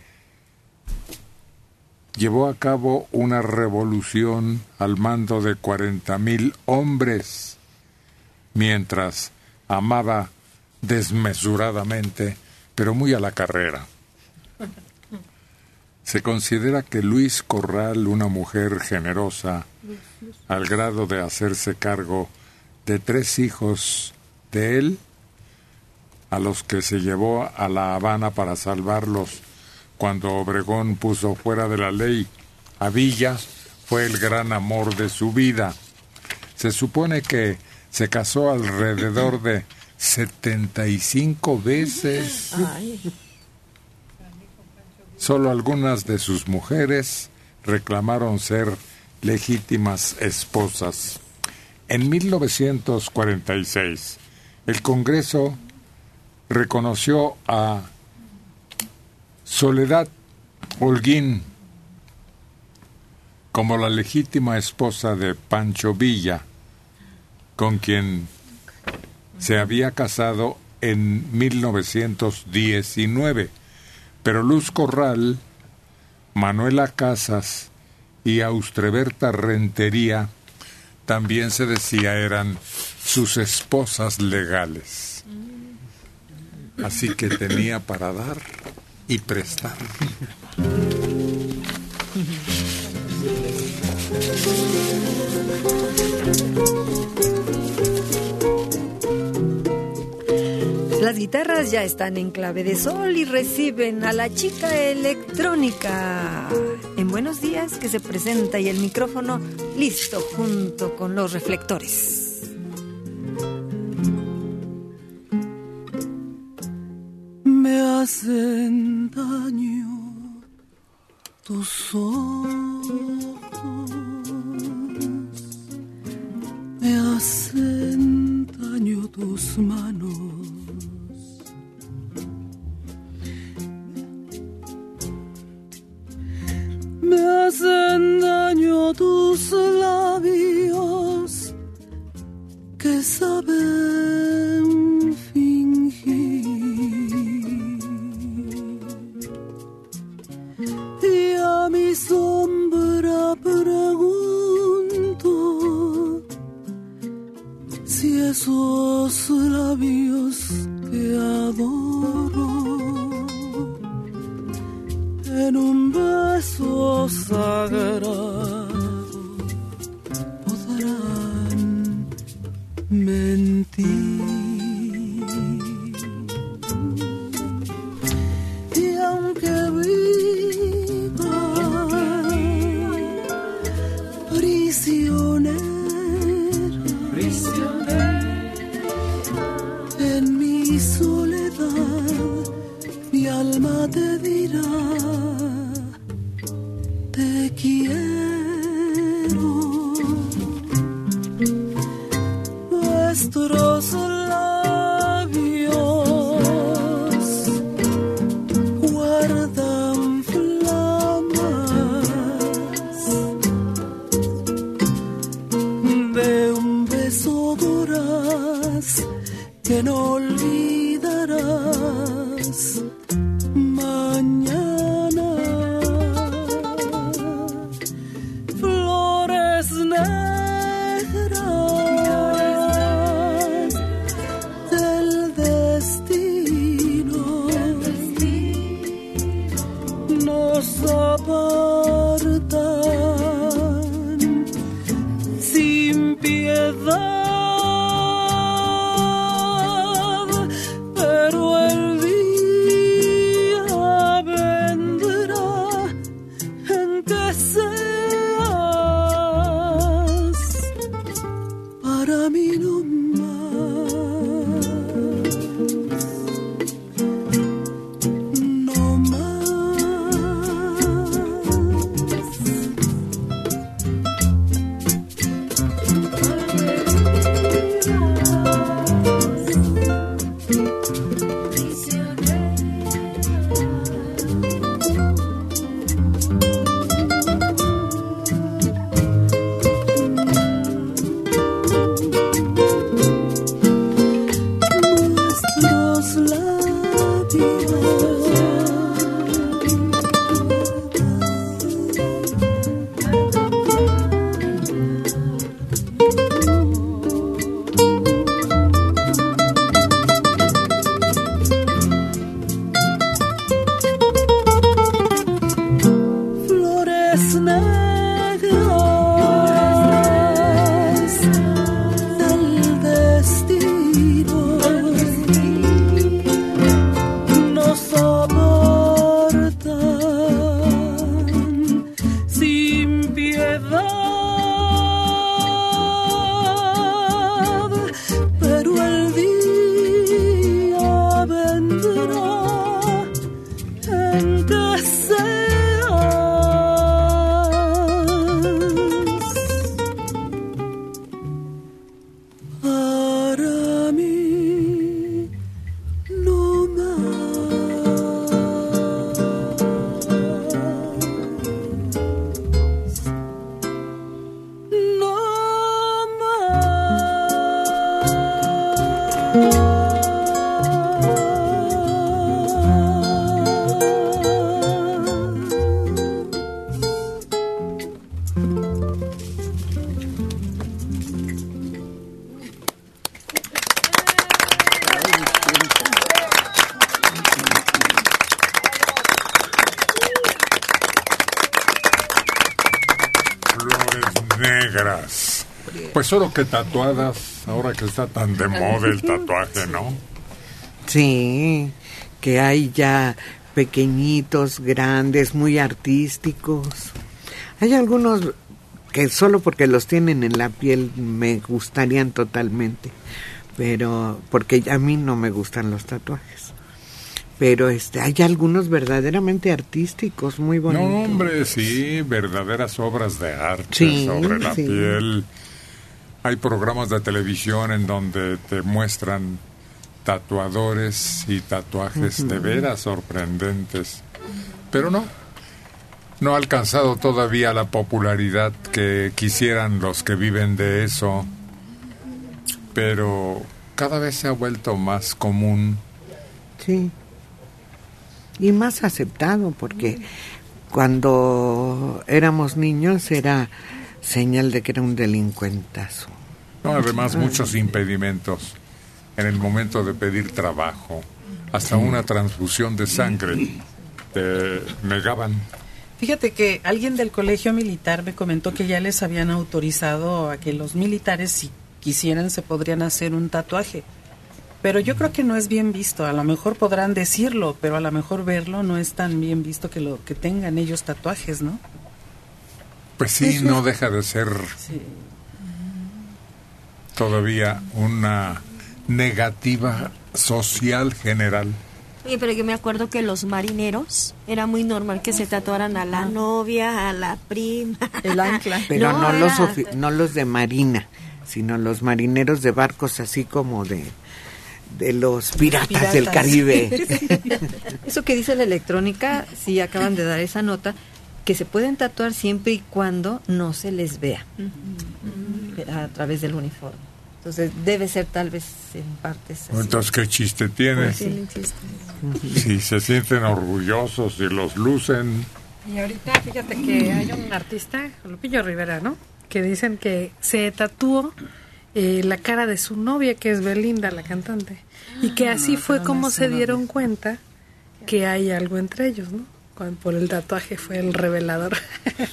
llevó a cabo una revolución al mando de cuarenta mil hombres, mientras amaba desmesuradamente, pero muy a la carrera. Se considera que Luis Corral, una mujer generosa, al grado de hacerse cargo de tres hijos de él, a los que se llevó a La Habana para salvarlos cuando Obregón puso fuera de la ley a Villa, fue el gran amor de su vida. Se supone que se casó alrededor de 75 veces. Solo algunas de sus mujeres reclamaron ser legítimas esposas. En 1946, el Congreso reconoció a Soledad Holguín como la legítima esposa de Pancho Villa, con quien se había casado en 1919. Pero Luz Corral, Manuela Casas y Austreberta Rentería también se decía eran sus esposas legales. Así que tenía para dar y prestar. Las guitarras ya están en clave de sol y reciben a la chica electrónica. En buenos días que se presenta y el micrófono listo junto con los reflectores. Daño tus ojos, Pues solo que tatuadas, ahora que está tan de moda el tatuaje, ¿no? Sí, que hay ya pequeñitos, grandes, muy artísticos. Hay algunos que solo porque los tienen en la piel me gustarían totalmente, pero porque a mí no me gustan los tatuajes. Pero este hay algunos verdaderamente artísticos, muy bonitos. No, hombre, sí, verdaderas obras de arte Sí, sobre la sí. piel. Hay programas de televisión en donde te muestran tatuadores y tatuajes de veras sorprendentes. Pero no, no ha alcanzado todavía la popularidad que quisieran los que viven de eso, pero cada vez se ha vuelto más común. Sí. Y más aceptado, porque cuando éramos niños era señal de que era un delincuentazo. No, además muchos impedimentos en el momento de pedir trabajo, hasta una transfusión de sangre te negaban. Fíjate que alguien del colegio militar me comentó que ya les habían autorizado a que los militares, si quisieran, se podrían hacer un tatuaje. Pero yo creo que no es bien visto. A lo mejor podrán decirlo, pero a lo mejor verlo no es tan bien visto que lo que tengan ellos tatuajes, ¿no? Pues sí, no deja de ser todavía una negativa social general. Oye, pero yo me acuerdo que los marineros era muy normal que se tatuaran a la novia, a la prima. El ancla. Pero no, los, era- no los de marina, sino los marineros de barcos así como de, de los piratas, del. Caribe. Eso que dice la electrónica, sí acaban de dar esa nota, que se pueden tatuar siempre y cuando no se les vea a través del uniforme. Entonces debe ser tal vez en partes así. Entonces, ¿qué chiste tiene? Pues sí. Si se sienten orgullosos y los lucen. Y ahorita fíjate que hay un artista, Lupillo Rivera, ¿no? Que dicen que se tatuó eh, la cara de su novia, que es Belinda, la cantante. Y que así fue como se dieron cuenta que hay algo entre ellos, ¿no? Cuando por el tatuaje fue el revelador.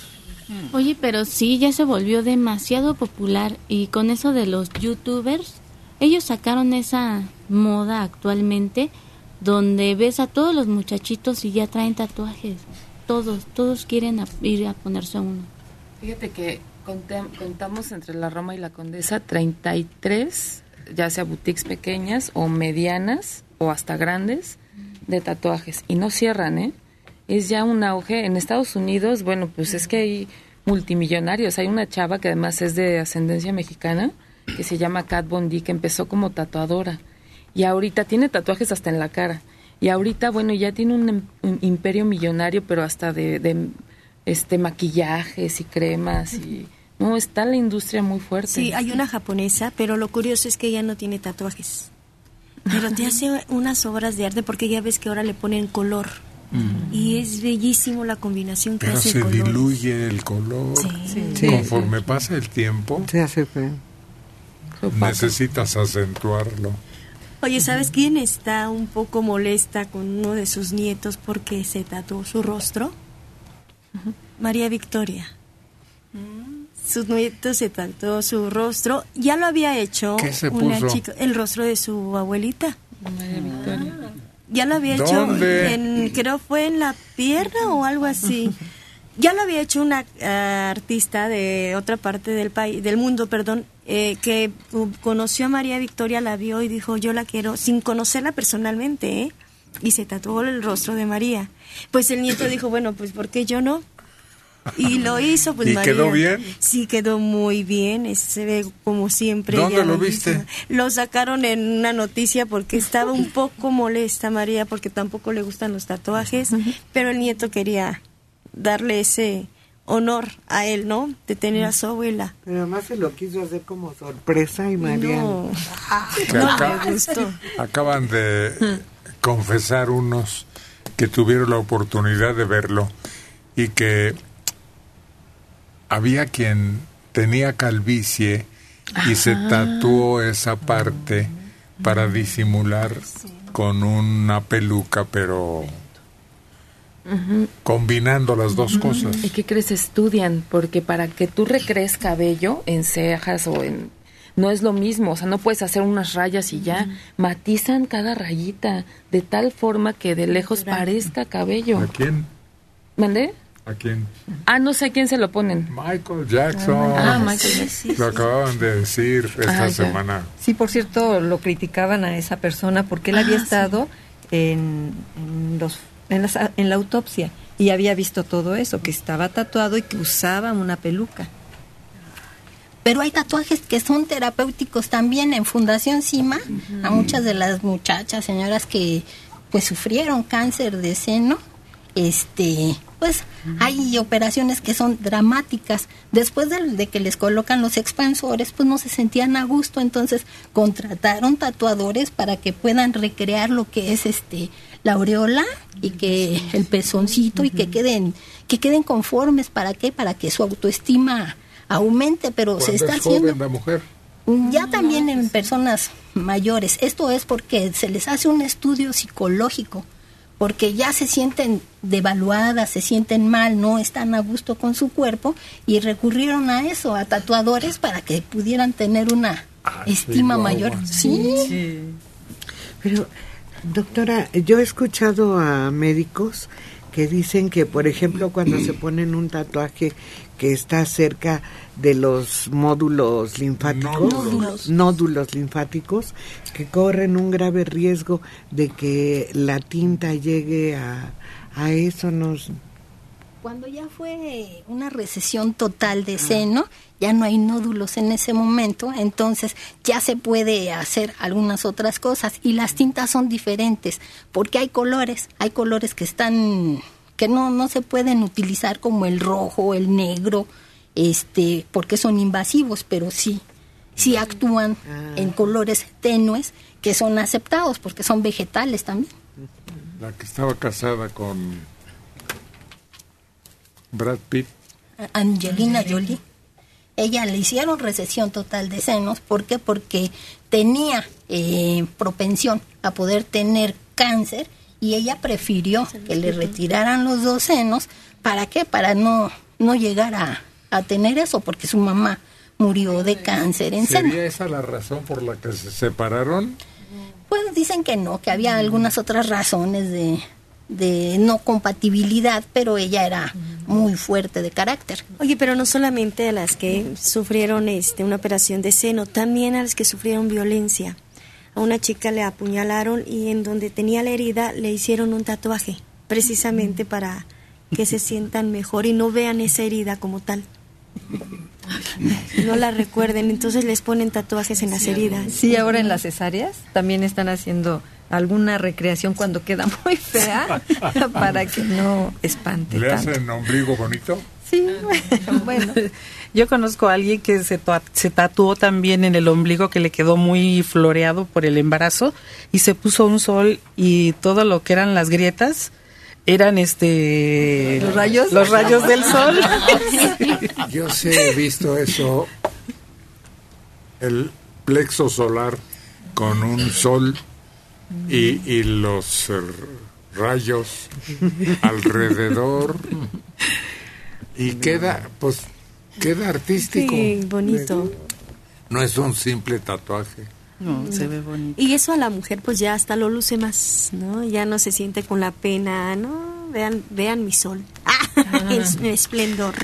Oye, pero sí, ya se volvió demasiado popular y con eso de los youtubers, ellos sacaron esa moda actualmente donde ves a todos los muchachitos y ya traen tatuajes. Todos, todos quieren a- ir a ponerse uno. Fíjate que conté- contamos entre la Roma y la Condesa 33, ya sea boutiques pequeñas o medianas o hasta grandes de tatuajes y no cierran, ¿eh? Es ya un auge en Estados Unidos, bueno, pues es que hay multimillonarios, hay una chava que además es de ascendencia mexicana que se llama Kat Von D que empezó como tatuadora. Y ahorita tiene tatuajes hasta en la cara. Y ahorita bueno ya tiene un, em- un imperio millonario pero hasta de, de, este maquillajes y cremas y no está la industria muy fuerte. Sí, hay una japonesa, pero lo curioso es que ella no tiene tatuajes. Pero te hace unas obras de arte porque ya ves que ahora le ponen color. Y es bellísimo la combinación que Pero hace se el color. diluye el color. Sí. Conforme pasa el tiempo, Se hace feo. necesitas acentuarlo. Oye, ¿sabes quién está un poco molesta con uno de sus nietos porque se tatuó su rostro? María Victoria. Su nieto se tatuó su rostro. Ya lo había hecho ¿Qué se una puso? chica, el rostro de su abuelita. María Victoria. Ya lo había ¿Dónde? hecho, en, creo fue en la pierna o algo así. Ya lo había hecho una ah, artista de otra parte del país, del mundo, perdón, eh, que uh, conoció a María Victoria, la vio y dijo, yo la quiero, sin conocerla personalmente, ¿eh? Y se tatuó el rostro de María. Pues el nieto dijo, bueno, pues ¿por qué yo no? Y lo hizo, pues ¿Y María. quedó bien? Sí, quedó muy bien, es- se ve como siempre. ¿Dónde lo viste? Lo sacaron en una noticia porque estaba un poco molesta María porque tampoco le gustan los tatuajes, pero el nieto quería darle ese honor a él, ¿no? De tener a su abuela. Pero además se lo quiso hacer como sorpresa y María. No, Que no acá- le gustó. Acaban de confesar unos que tuvieron la oportunidad de verlo y que había quien tenía calvicie y se tatuó esa parte para disimular con una peluca, pero combinando las dos cosas. ¿Y qué crees? Estudian, porque para que tú recrees cabello en cejas o en... No es lo mismo, o sea, no puedes hacer unas rayas y ya. Matizan cada rayita de tal forma que de lejos parezca cabello. ¿A quién? ¿Mandé? ¿A quién? Ah, no sé a quién se lo ponen. Michael Jackson. Ah, Michael Jackson. Lo acababan de decir esta Ah, ya. semana. Sí, por cierto, lo criticaban a esa persona porque él había estado en, en los, en, las- en la autopsia y había visto todo eso, que estaba tatuado y que usaba una peluca. Pero hay tatuajes que son terapéuticos también en Fundación CIMA. A muchas de las muchachas, señoras que pues sufrieron cáncer de seno, este, pues hay operaciones que son dramáticas. Después de, de que les colocan los expansores, pues no se sentían a gusto, entonces contrataron tatuadores para que puedan recrear lo que es este la aureola y que el pezoncito y que queden que queden conformes. Para qué para que su autoestima aumente. Pero se está es joven haciendo la mujer. ya también en personas mayores. Esto es porque se les hace un estudio psicológico, porque ya se sienten devaluadas, se sienten mal, no están a gusto con su cuerpo y recurrieron a eso, a tatuadores para que pudieran tener una estima guau, mayor. Sí. Pero, doctora, yo he escuchado a médicos que dicen que, por ejemplo, cuando se ponen un tatuaje que está cerca de los módulos linfáticos, Nódulos. nódulos linfáticos, que corren un grave riesgo de que la tinta llegue a, a eso. Nos, Cuando ya fue una recesión total de seno, ya no hay nódulos en ese momento, entonces ya se puede hacer algunas otras cosas y las tintas son diferentes porque hay colores, hay colores que están que no no se pueden utilizar como el rojo, el negro, este, porque son invasivos, pero sí sí actúan en colores tenues que son aceptados porque son vegetales también. La que estaba casada con Brad Pitt. Angelina Jolie. Ella le hicieron recesión total de senos. ¿Por qué? Porque tenía eh, propensión a poder tener cáncer y ella prefirió que le retiraran los dos senos. ¿Para qué? Para no, no llegar a, a tener eso, porque su mamá murió de cáncer en seno. ¿Sería esa la razón por la que se separaron? Pues dicen que no, que había algunas otras razones de, de no compatibilidad, pero ella era muy fuerte de carácter. Oye, pero no solamente a las que sufrieron este, una operación de seno, también a las que sufrieron violencia. A una chica le apuñalaron y en donde tenía la herida le hicieron un tatuaje, precisamente para que se sientan mejor y no vean esa herida como tal. No la recuerden, entonces les ponen tatuajes en las heridas. Sí, ahora en las cesáreas también están haciendo alguna recreación cuando queda muy fea para que no espante ¿Le tanto. hacen ombligo bonito? Sí, bueno. Yo conozco a alguien que se, se tatuó también en el ombligo que le quedó muy floreado por el embarazo y se puso un sol y todo lo que eran las grietas eran este ¿Los rayos? los rayos del sol. Yo sí he visto eso, el plexo solar con un sol y, y los eh, rayos alrededor y queda, pues, queda artístico. Sí, bonito. No es un simple tatuaje. No, se ve bonito. Y eso a la mujer pues ya hasta lo luce más, ¿no? Ya no se siente con la pena, ¿no? Vean, vean mi sol. Ah, es mi esplendor.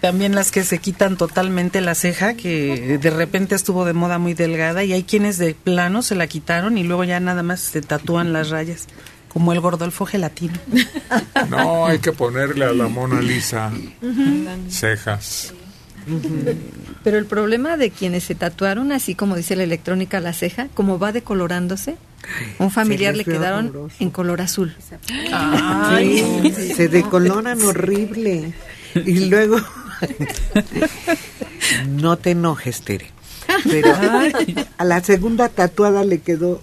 También las que se quitan totalmente la ceja, que de repente estuvo de moda muy delgada y hay quienes de plano se la quitaron y luego ya nada más se tatúan las rayas, como el Gordolfo gelatino. No, hay que ponerle a la Mona Lisa cejas. Pero el problema de quienes se tatuaron, así como dice la electrónica, la ceja, como va decolorándose, un familiar le quedaron en color azul. Ay, se decoloran horrible. Y luego, no te enojes, Tere. Pero a la segunda tatuada le quedó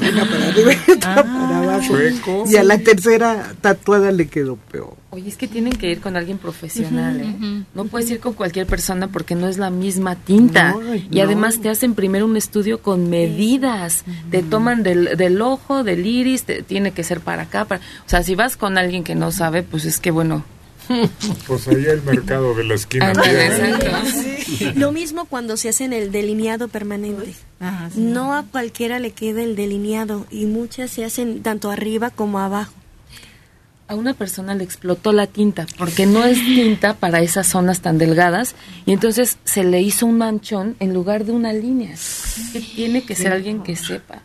una para arriba y otra para abajo. Chueco. Y a la tercera tatuada le quedó peor. Oye, es que tienen que ir con alguien profesional, ¿eh? No puedes ir con cualquier persona porque no es la misma tinta. No, y no. además te hacen primero un estudio con medidas. Te toman del, del ojo, del iris, te- tiene que ser para acá. Para, o sea, si vas con alguien que no sabe, pues es que bueno. Pues allá el mercado de la esquina. Lo mismo cuando se hacen el delineado permanente. No a cualquiera le queda el delineado y muchas se hacen tanto arriba como abajo. A una persona le explotó la tinta porque no es tinta para esas zonas tan delgadas y entonces se le hizo un manchón en lugar de una línea. Que tiene que ser alguien que sepa.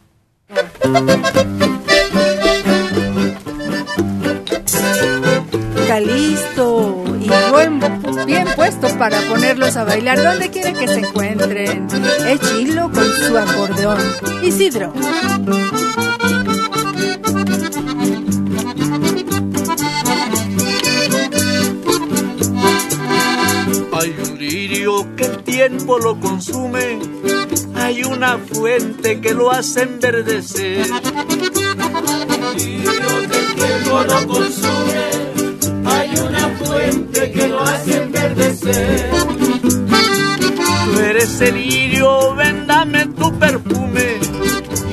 Calisto y buen, bien puestos para ponerlos a bailar donde quiera que se encuentren. Es Chilo con su acordeón. Isidro. Hay un lirio que el tiempo lo consume, hay una fuente que lo hace enverdecer. Tú eres el lirio, véndame tu perfume.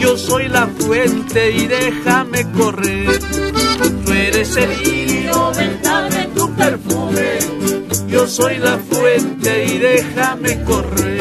Yo soy la fuente y déjame correr. Tú eres el lirio, véndame tu perfume. Yo soy la fuente y déjame correr.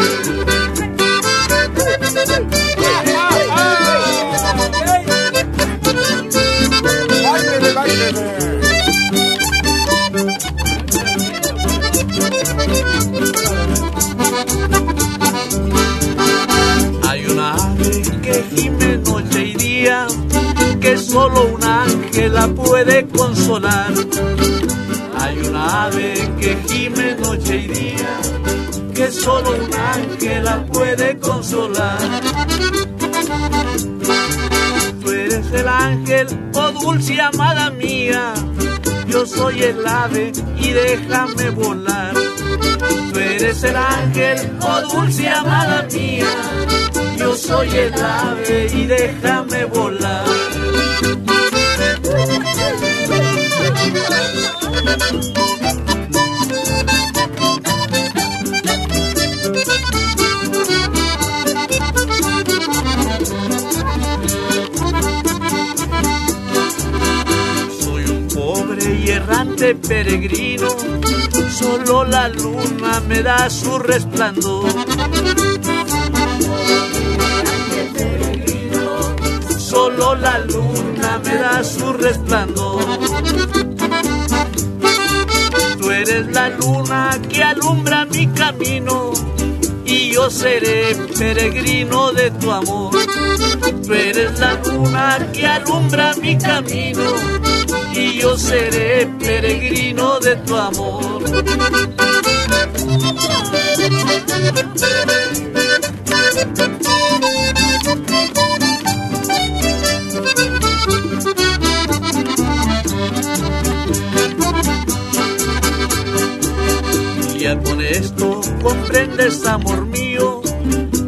Que gime noche y día, que solo un ángel la puede consolar. Tú eres el ángel, oh dulce amada mía, yo soy el ave y déjame volar. Tú eres el ángel, oh dulce amada mía, yo soy el ave y déjame volar. Errante peregrino, solo la luna me da su resplandor. Solo la luna me da su resplandor. Tú eres la luna que alumbra mi camino y yo seré peregrino de tu amor. Tú eres la luna que alumbra mi camino y yo seré peregrino de tu amor. Ya con esto comprendes, amor mío,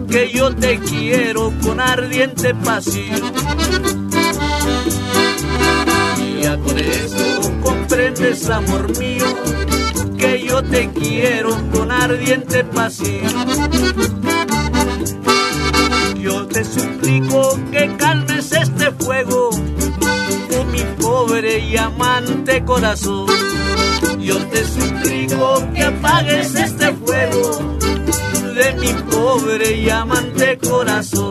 que yo te quiero con ardiente pasión. Con esto comprendes, amor mío, que yo te quiero con ardiente pasión. Yo te suplico que calmes este fuego de mi pobre y amante corazón. Yo te suplico que apagues este fuego de mi pobre y amante corazón.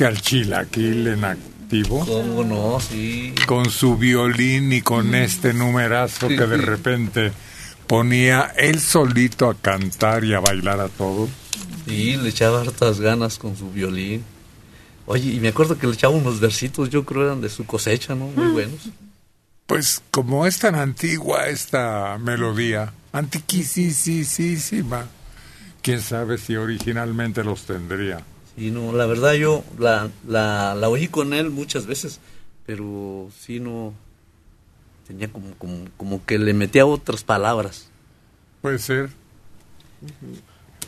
Conociste al chilaquil en activo? ¿Cómo no? Sí. Con su violín y con este numerazo Sí, que de sí. repente ponía él solito a cantar y a bailar a todos. Sí, le echaba hartas ganas con su violín. Oye, y me acuerdo que le echaba unos versitos, yo creo eran de su cosecha, ¿no? Muy buenos. Pues como es tan antigua esta melodía, antiquísima, quién sabe si originalmente los tendría. Sí, no, la verdad yo la, la, la oí con él muchas veces, pero sí no tenía como, como, como que le metía otras palabras. Puede ser.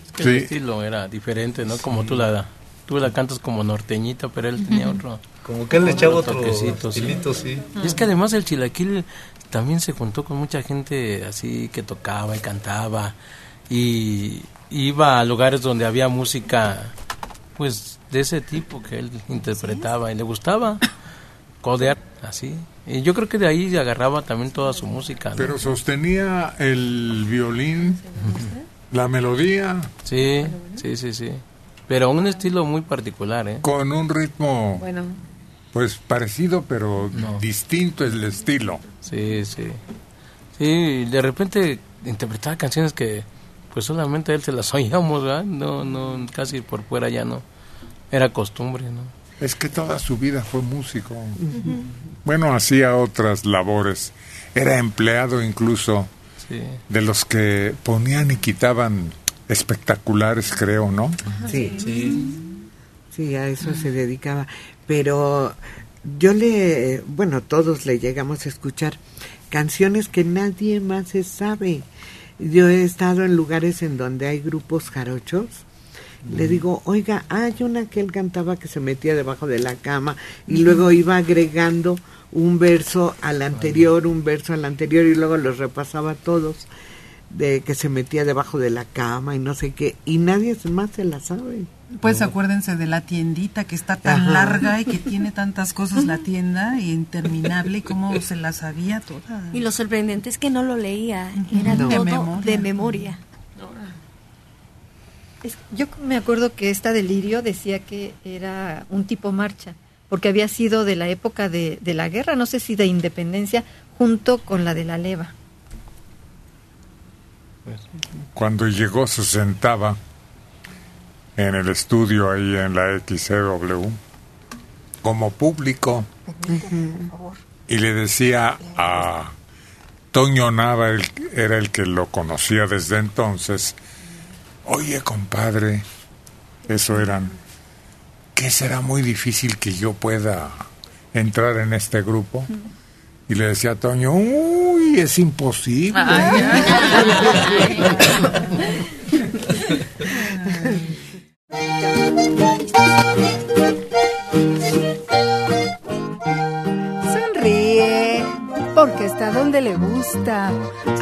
Es que el estilo era diferente, ¿no? Como tú la tú la cantas como norteñita, pero él tenía otro. Como que él le echaba otro toquecito, estilito, sí. Y es que además el chilaquil también se juntó con mucha gente así que tocaba y cantaba y iba a lugares donde había música pues de ese tipo que él interpretaba y le gustaba codear así. Y yo creo que de ahí agarraba también toda su música. ¿no? Pero sostenía el violín, la melodía. Sí, sí, sí, sí. Pero un estilo muy particular, ¿eh? Con un ritmo, Bueno, pues parecido, pero distinto es el estilo. Sí, sí. Sí, de repente interpretaba canciones que pues solamente a él se las oíamos, ¿verdad? No, no, casi por fuera ya no. Era costumbre, ¿no? Es que toda su vida fue músico. Bueno, hacía otras labores. Era empleado incluso Sí. de los que ponían y quitaban espectaculares, creo, ¿no? Sí. Sí, a eso se dedicaba. Pero yo le, bueno, todos le llegamos a escuchar canciones que nadie más se sabe. Yo he estado en lugares en donde hay grupos jarochos. Le digo, oiga, hay una que él cantaba que se metía debajo de la cama y luego iba agregando un verso al anterior, un verso al anterior y luego los repasaba todos de que se metía debajo de la cama y no sé qué y nadie más se la sabe. Pues acuérdense de la tiendita que está tan Ajá. larga y que tiene tantas cosas la tienda y interminable y cómo se la sabía toda. Y lo sorprendente es que no lo leía, era todo memoria. de memoria. Es- yo me acuerdo que esta delirio decía que era un tipo marcha, porque había sido de la época de, de la guerra, no sé si de independencia, junto con la de la leva. Cuando llegó se sentaba en el estudio ahí en la XCW como público y le decía a Toño Nava, el- era el que lo conocía desde entonces, oye compadre, eso eran, que será muy difícil que yo pueda entrar en este grupo? Y le decía a Toño, uy, es imposible. Sonríe, porque está donde le gusta.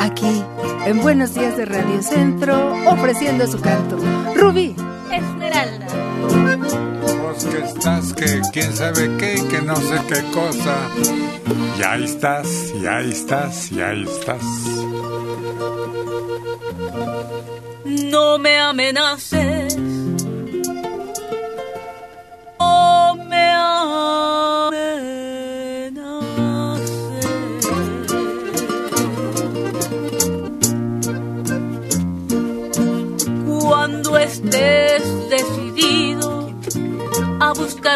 Aquí, en Buenos Días de Radio Centro, ofreciendo su canto. Rubí. Esmeralda. Vos que estás, que quién sabe qué, que no sé qué cosa. Y ahí estás, y ahí estás, y ahí estás. No me amenaces.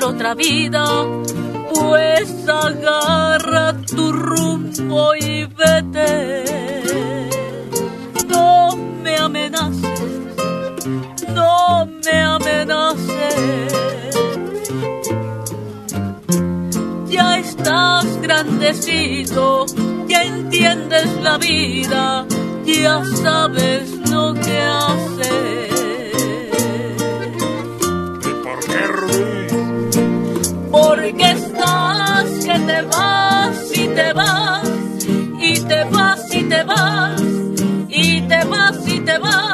Otra vida, pues agarra tu rumbo y vete. No me amenaces, no me amenaces. Estás grandecito, ya entiendes la vida, ya sabes lo que hacer. ¿Y por qué, Rubí? Porque estás que te vas y te vas, y te vas y te vas, y te vas y te vas,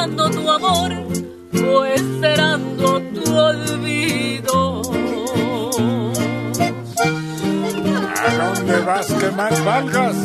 esperando tu amor, o esperando tu olvido. ¿A dónde vas que más valgas?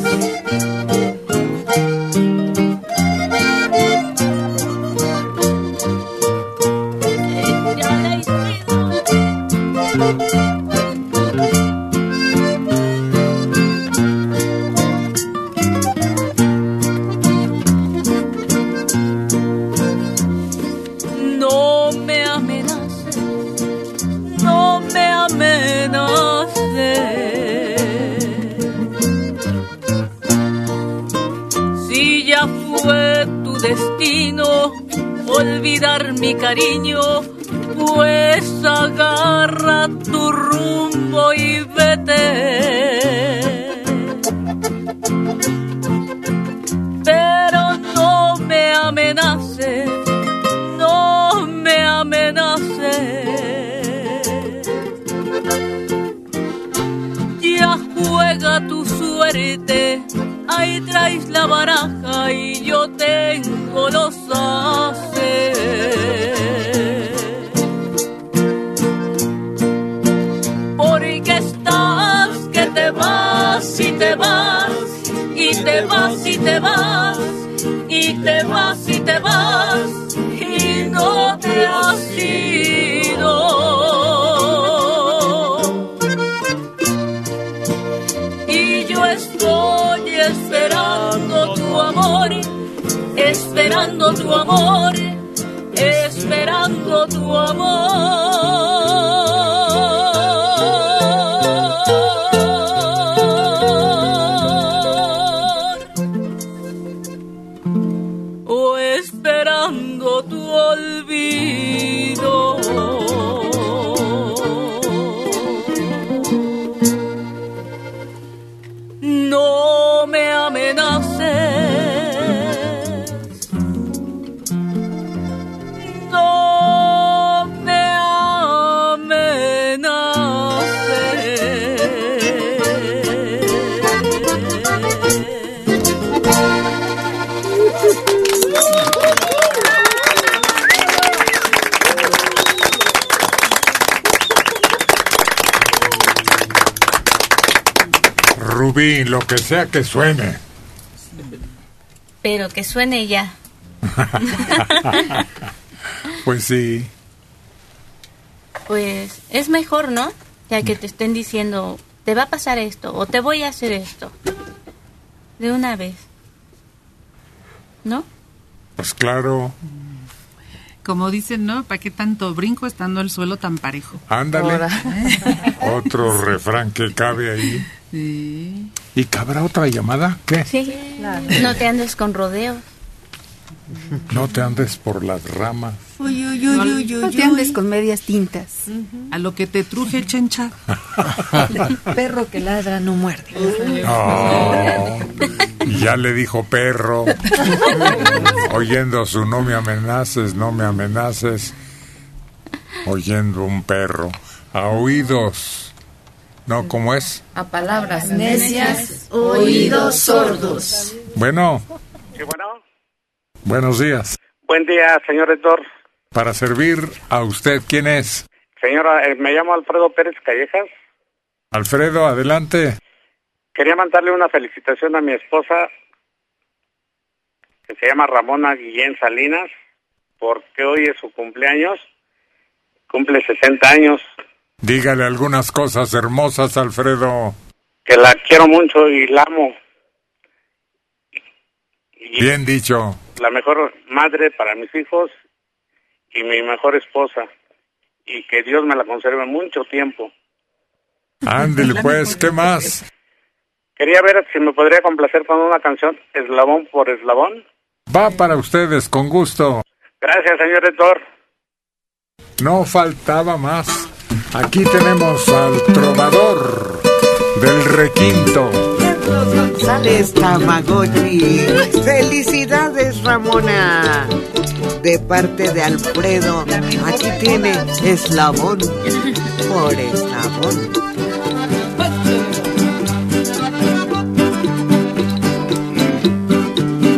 Sea que suene. Pero que suene ya. Pues sí. Pues es mejor, ¿no? Ya que te estén diciendo, te va a pasar esto o te voy a hacer esto. De una vez. ¿No? Pues claro. Como dicen, ¿no? ¿Para qué tanto brinco estando el suelo tan parejo? Ándale. Otro refrán que cabe ahí. Sí. ¿Y cabrá otra llamada? ¿Qué? Sí. No te andes con rodeos. No te andes por las ramas. Uy, uy, uy, uy, uy, No te uy. andes con medias tintas. A lo que te truje, chencha. Perro que ladra no muerde. No. Y ya le dijo perro. Oyendo su no me amenaces, no me amenaces. Oyendo un perro. A oídos. No, ¿cómo es? A palabras Necias, oídos sordos. Bueno, Sí, bueno. buenos días. Buen día, señor rector. Para servir a usted, ¿quién es? Señora, eh, me llamo Alfredo Pérez Callejas. Alfredo, adelante. Quería mandarle una felicitación a mi esposa, que se llama Ramona Guillén Salinas, porque hoy es su cumpleaños. Cumple 60 años. Dígale algunas cosas hermosas, Alfredo. Que la quiero mucho y la amo. Bien dicho. La mejor madre para mis hijos y mi mejor esposa. Y que Dios me la conserve mucho tiempo. Ándele pues, ¿qué más? Quería ver si me podría complacer con una canción, eslabón por eslabón. Va para ustedes, con gusto. Gracias, señor rector. No faltaba más. Aquí tenemos al trovador del requinto. Carlos González Tamagotchi. Felicidades, Ramona. De parte de Alfredo, aquí tiene eslabón por eslabón.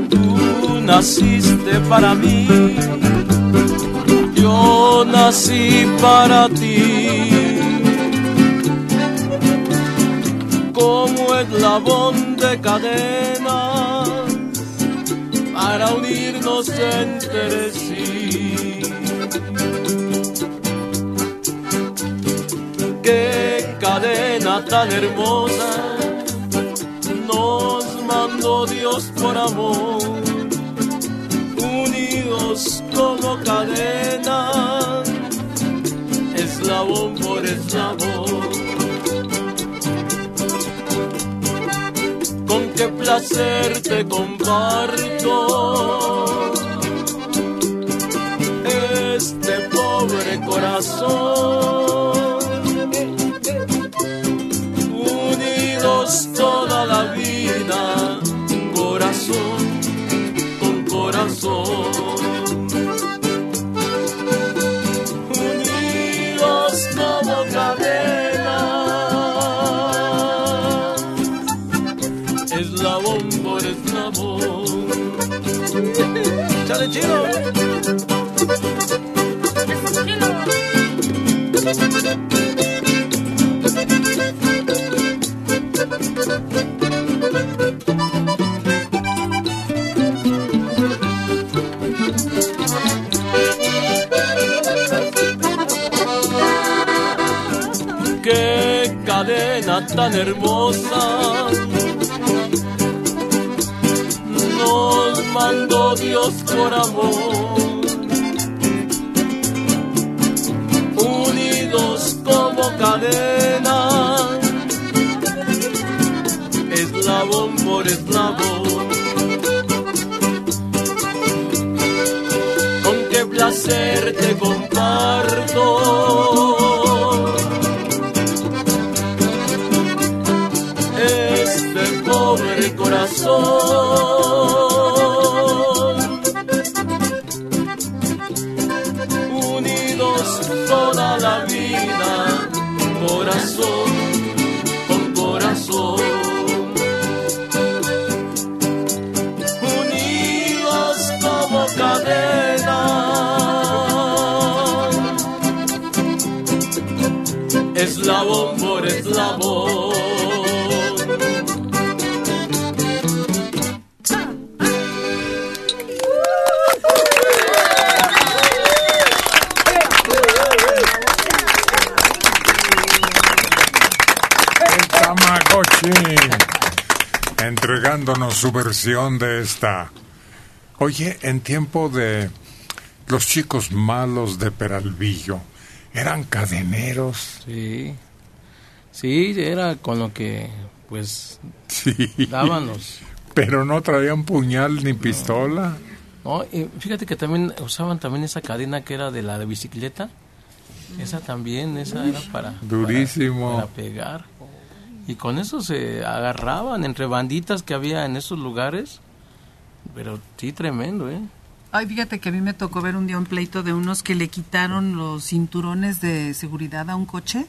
Tú naciste para mí, yo nací para ti. Como eslabón de cadenas para unirnos entre sí. Qué cadena tan hermosa nos mandó Dios por amor, como cadena, eslabón por eslabón. Con qué placer te comparto este pobre corazón unidos toda la vida, corazón con corazón. ¡Chale, chino! qué cadena tan hermosa mandó Dios por amor. Unidos como cadena, eslabón por eslabón. Con qué placer te comparto. este pobre corazón. Eslabón por eslabón. El Tamagotchi. Entregándonos su versión de esta. Oye, en tiempo de los chicos malos de Peralvillo, eran cadeneros. Sí. Sí, era con lo que, pues, Sí. daban los... Pero no traían puñal ni pistola. No, y fíjate que también usaban también esa cadena que era de la de bicicleta. Esa también, esa era para... Durísimo. Para, para pegar. Y con eso se agarraban entre banditas que había en esos lugares. Pero sí, tremendo, ¿eh? Ay, fíjate que a mí me tocó ver un día un pleito de unos que le quitaron los cinturones de seguridad a un coche.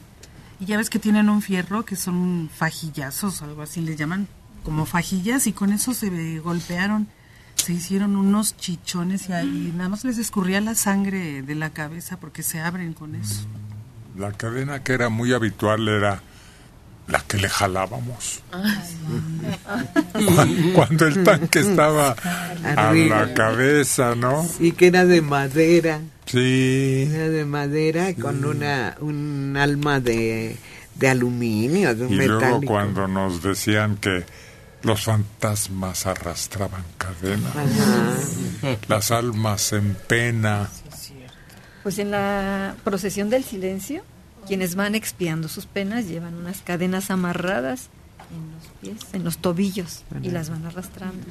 Y ya ves que tienen un fierro que son fajillazos, algo así les llaman, como fajillas, y con eso se golpearon. Se hicieron unos chichones y ahí nada más les escurría la sangre de la cabeza porque se abren con eso. La cadena que era muy habitual era la que le jalábamos. Cuando, cuando el tanque estaba a la cabeza, ¿no? Y que era de madera. Sí. Era de madera con una un alma de, de aluminio, de un Y luego cuando nos decían que los fantasmas arrastraban cadenas, las almas en pena. Pues en la procesión del silencio, quienes van expiando sus penas llevan unas cadenas amarradas en los pies, en los tobillos, y las van arrastrando.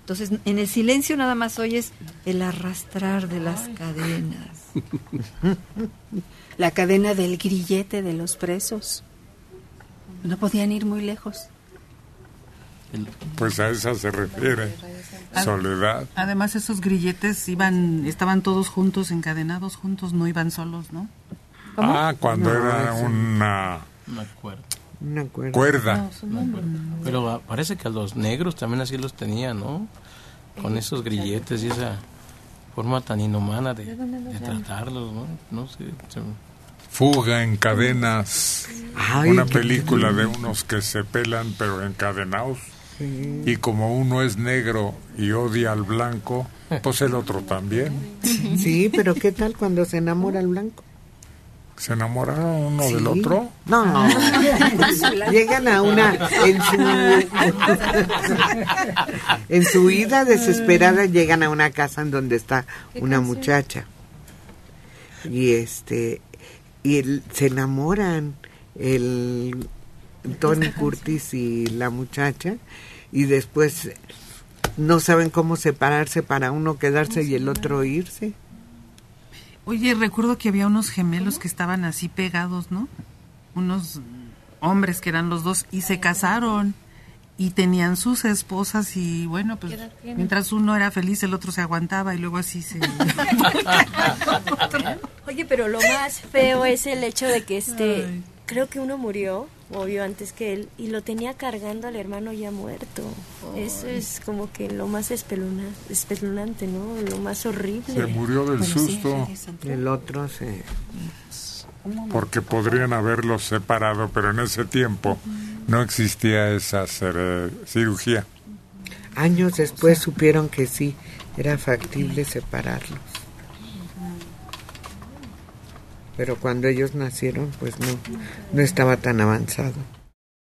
Entonces, en el silencio nada más oyes el arrastrar de las cadenas. La cadena del grillete de los presos. No podían ir muy lejos. Pues a esa se refiere. Soledad. Además esos grilletes iban, estaban todos juntos, encadenados juntos, no iban solos, ¿no? Ah, cuando No, era sí. una Una cuerda. Una cuerda. cuerda. Pero ah, parece que a los negros también así los tenían, ¿no? Con esos grilletes y esa forma tan inhumana de, de tratarlos, ¿no? No sé. se- Fuga en cadenas. Ay, una película de unos que se pelan pero encadenados. Y como uno es negro y odia al blanco, pues el otro también. Sí, pero ¿qué tal cuando se enamora el blanco? ¿Se enamoraron uno Sí. del otro? No, llegan a una en su en su ida desesperada llegan a una casa en donde está una muchacha y este y el- se enamoran el Tony Curtis y la muchacha y después no saben cómo separarse para uno quedarse y el otro irse. Oye, recuerdo que había unos gemelos que estaban así pegados, ¿no? Unos hombres que eran los dos y se casaron y tenían sus esposas y bueno, pues mientras uno era feliz el otro se aguantaba y luego así se... Oye, pero lo más feo es el hecho de que este, creo que uno murió, murió antes que él, y lo tenía cargando al hermano ya muerto. Eso es como que lo más espeluna- espeluznante, ¿no? Lo más horrible. Se murió del susto El otro se porque podrían haberlos separado, pero en ese tiempo no existía esa cirugía. Años después supieron que sí, era factible separarlos. Pero cuando ellos nacieron, pues no, no estaba tan avanzado.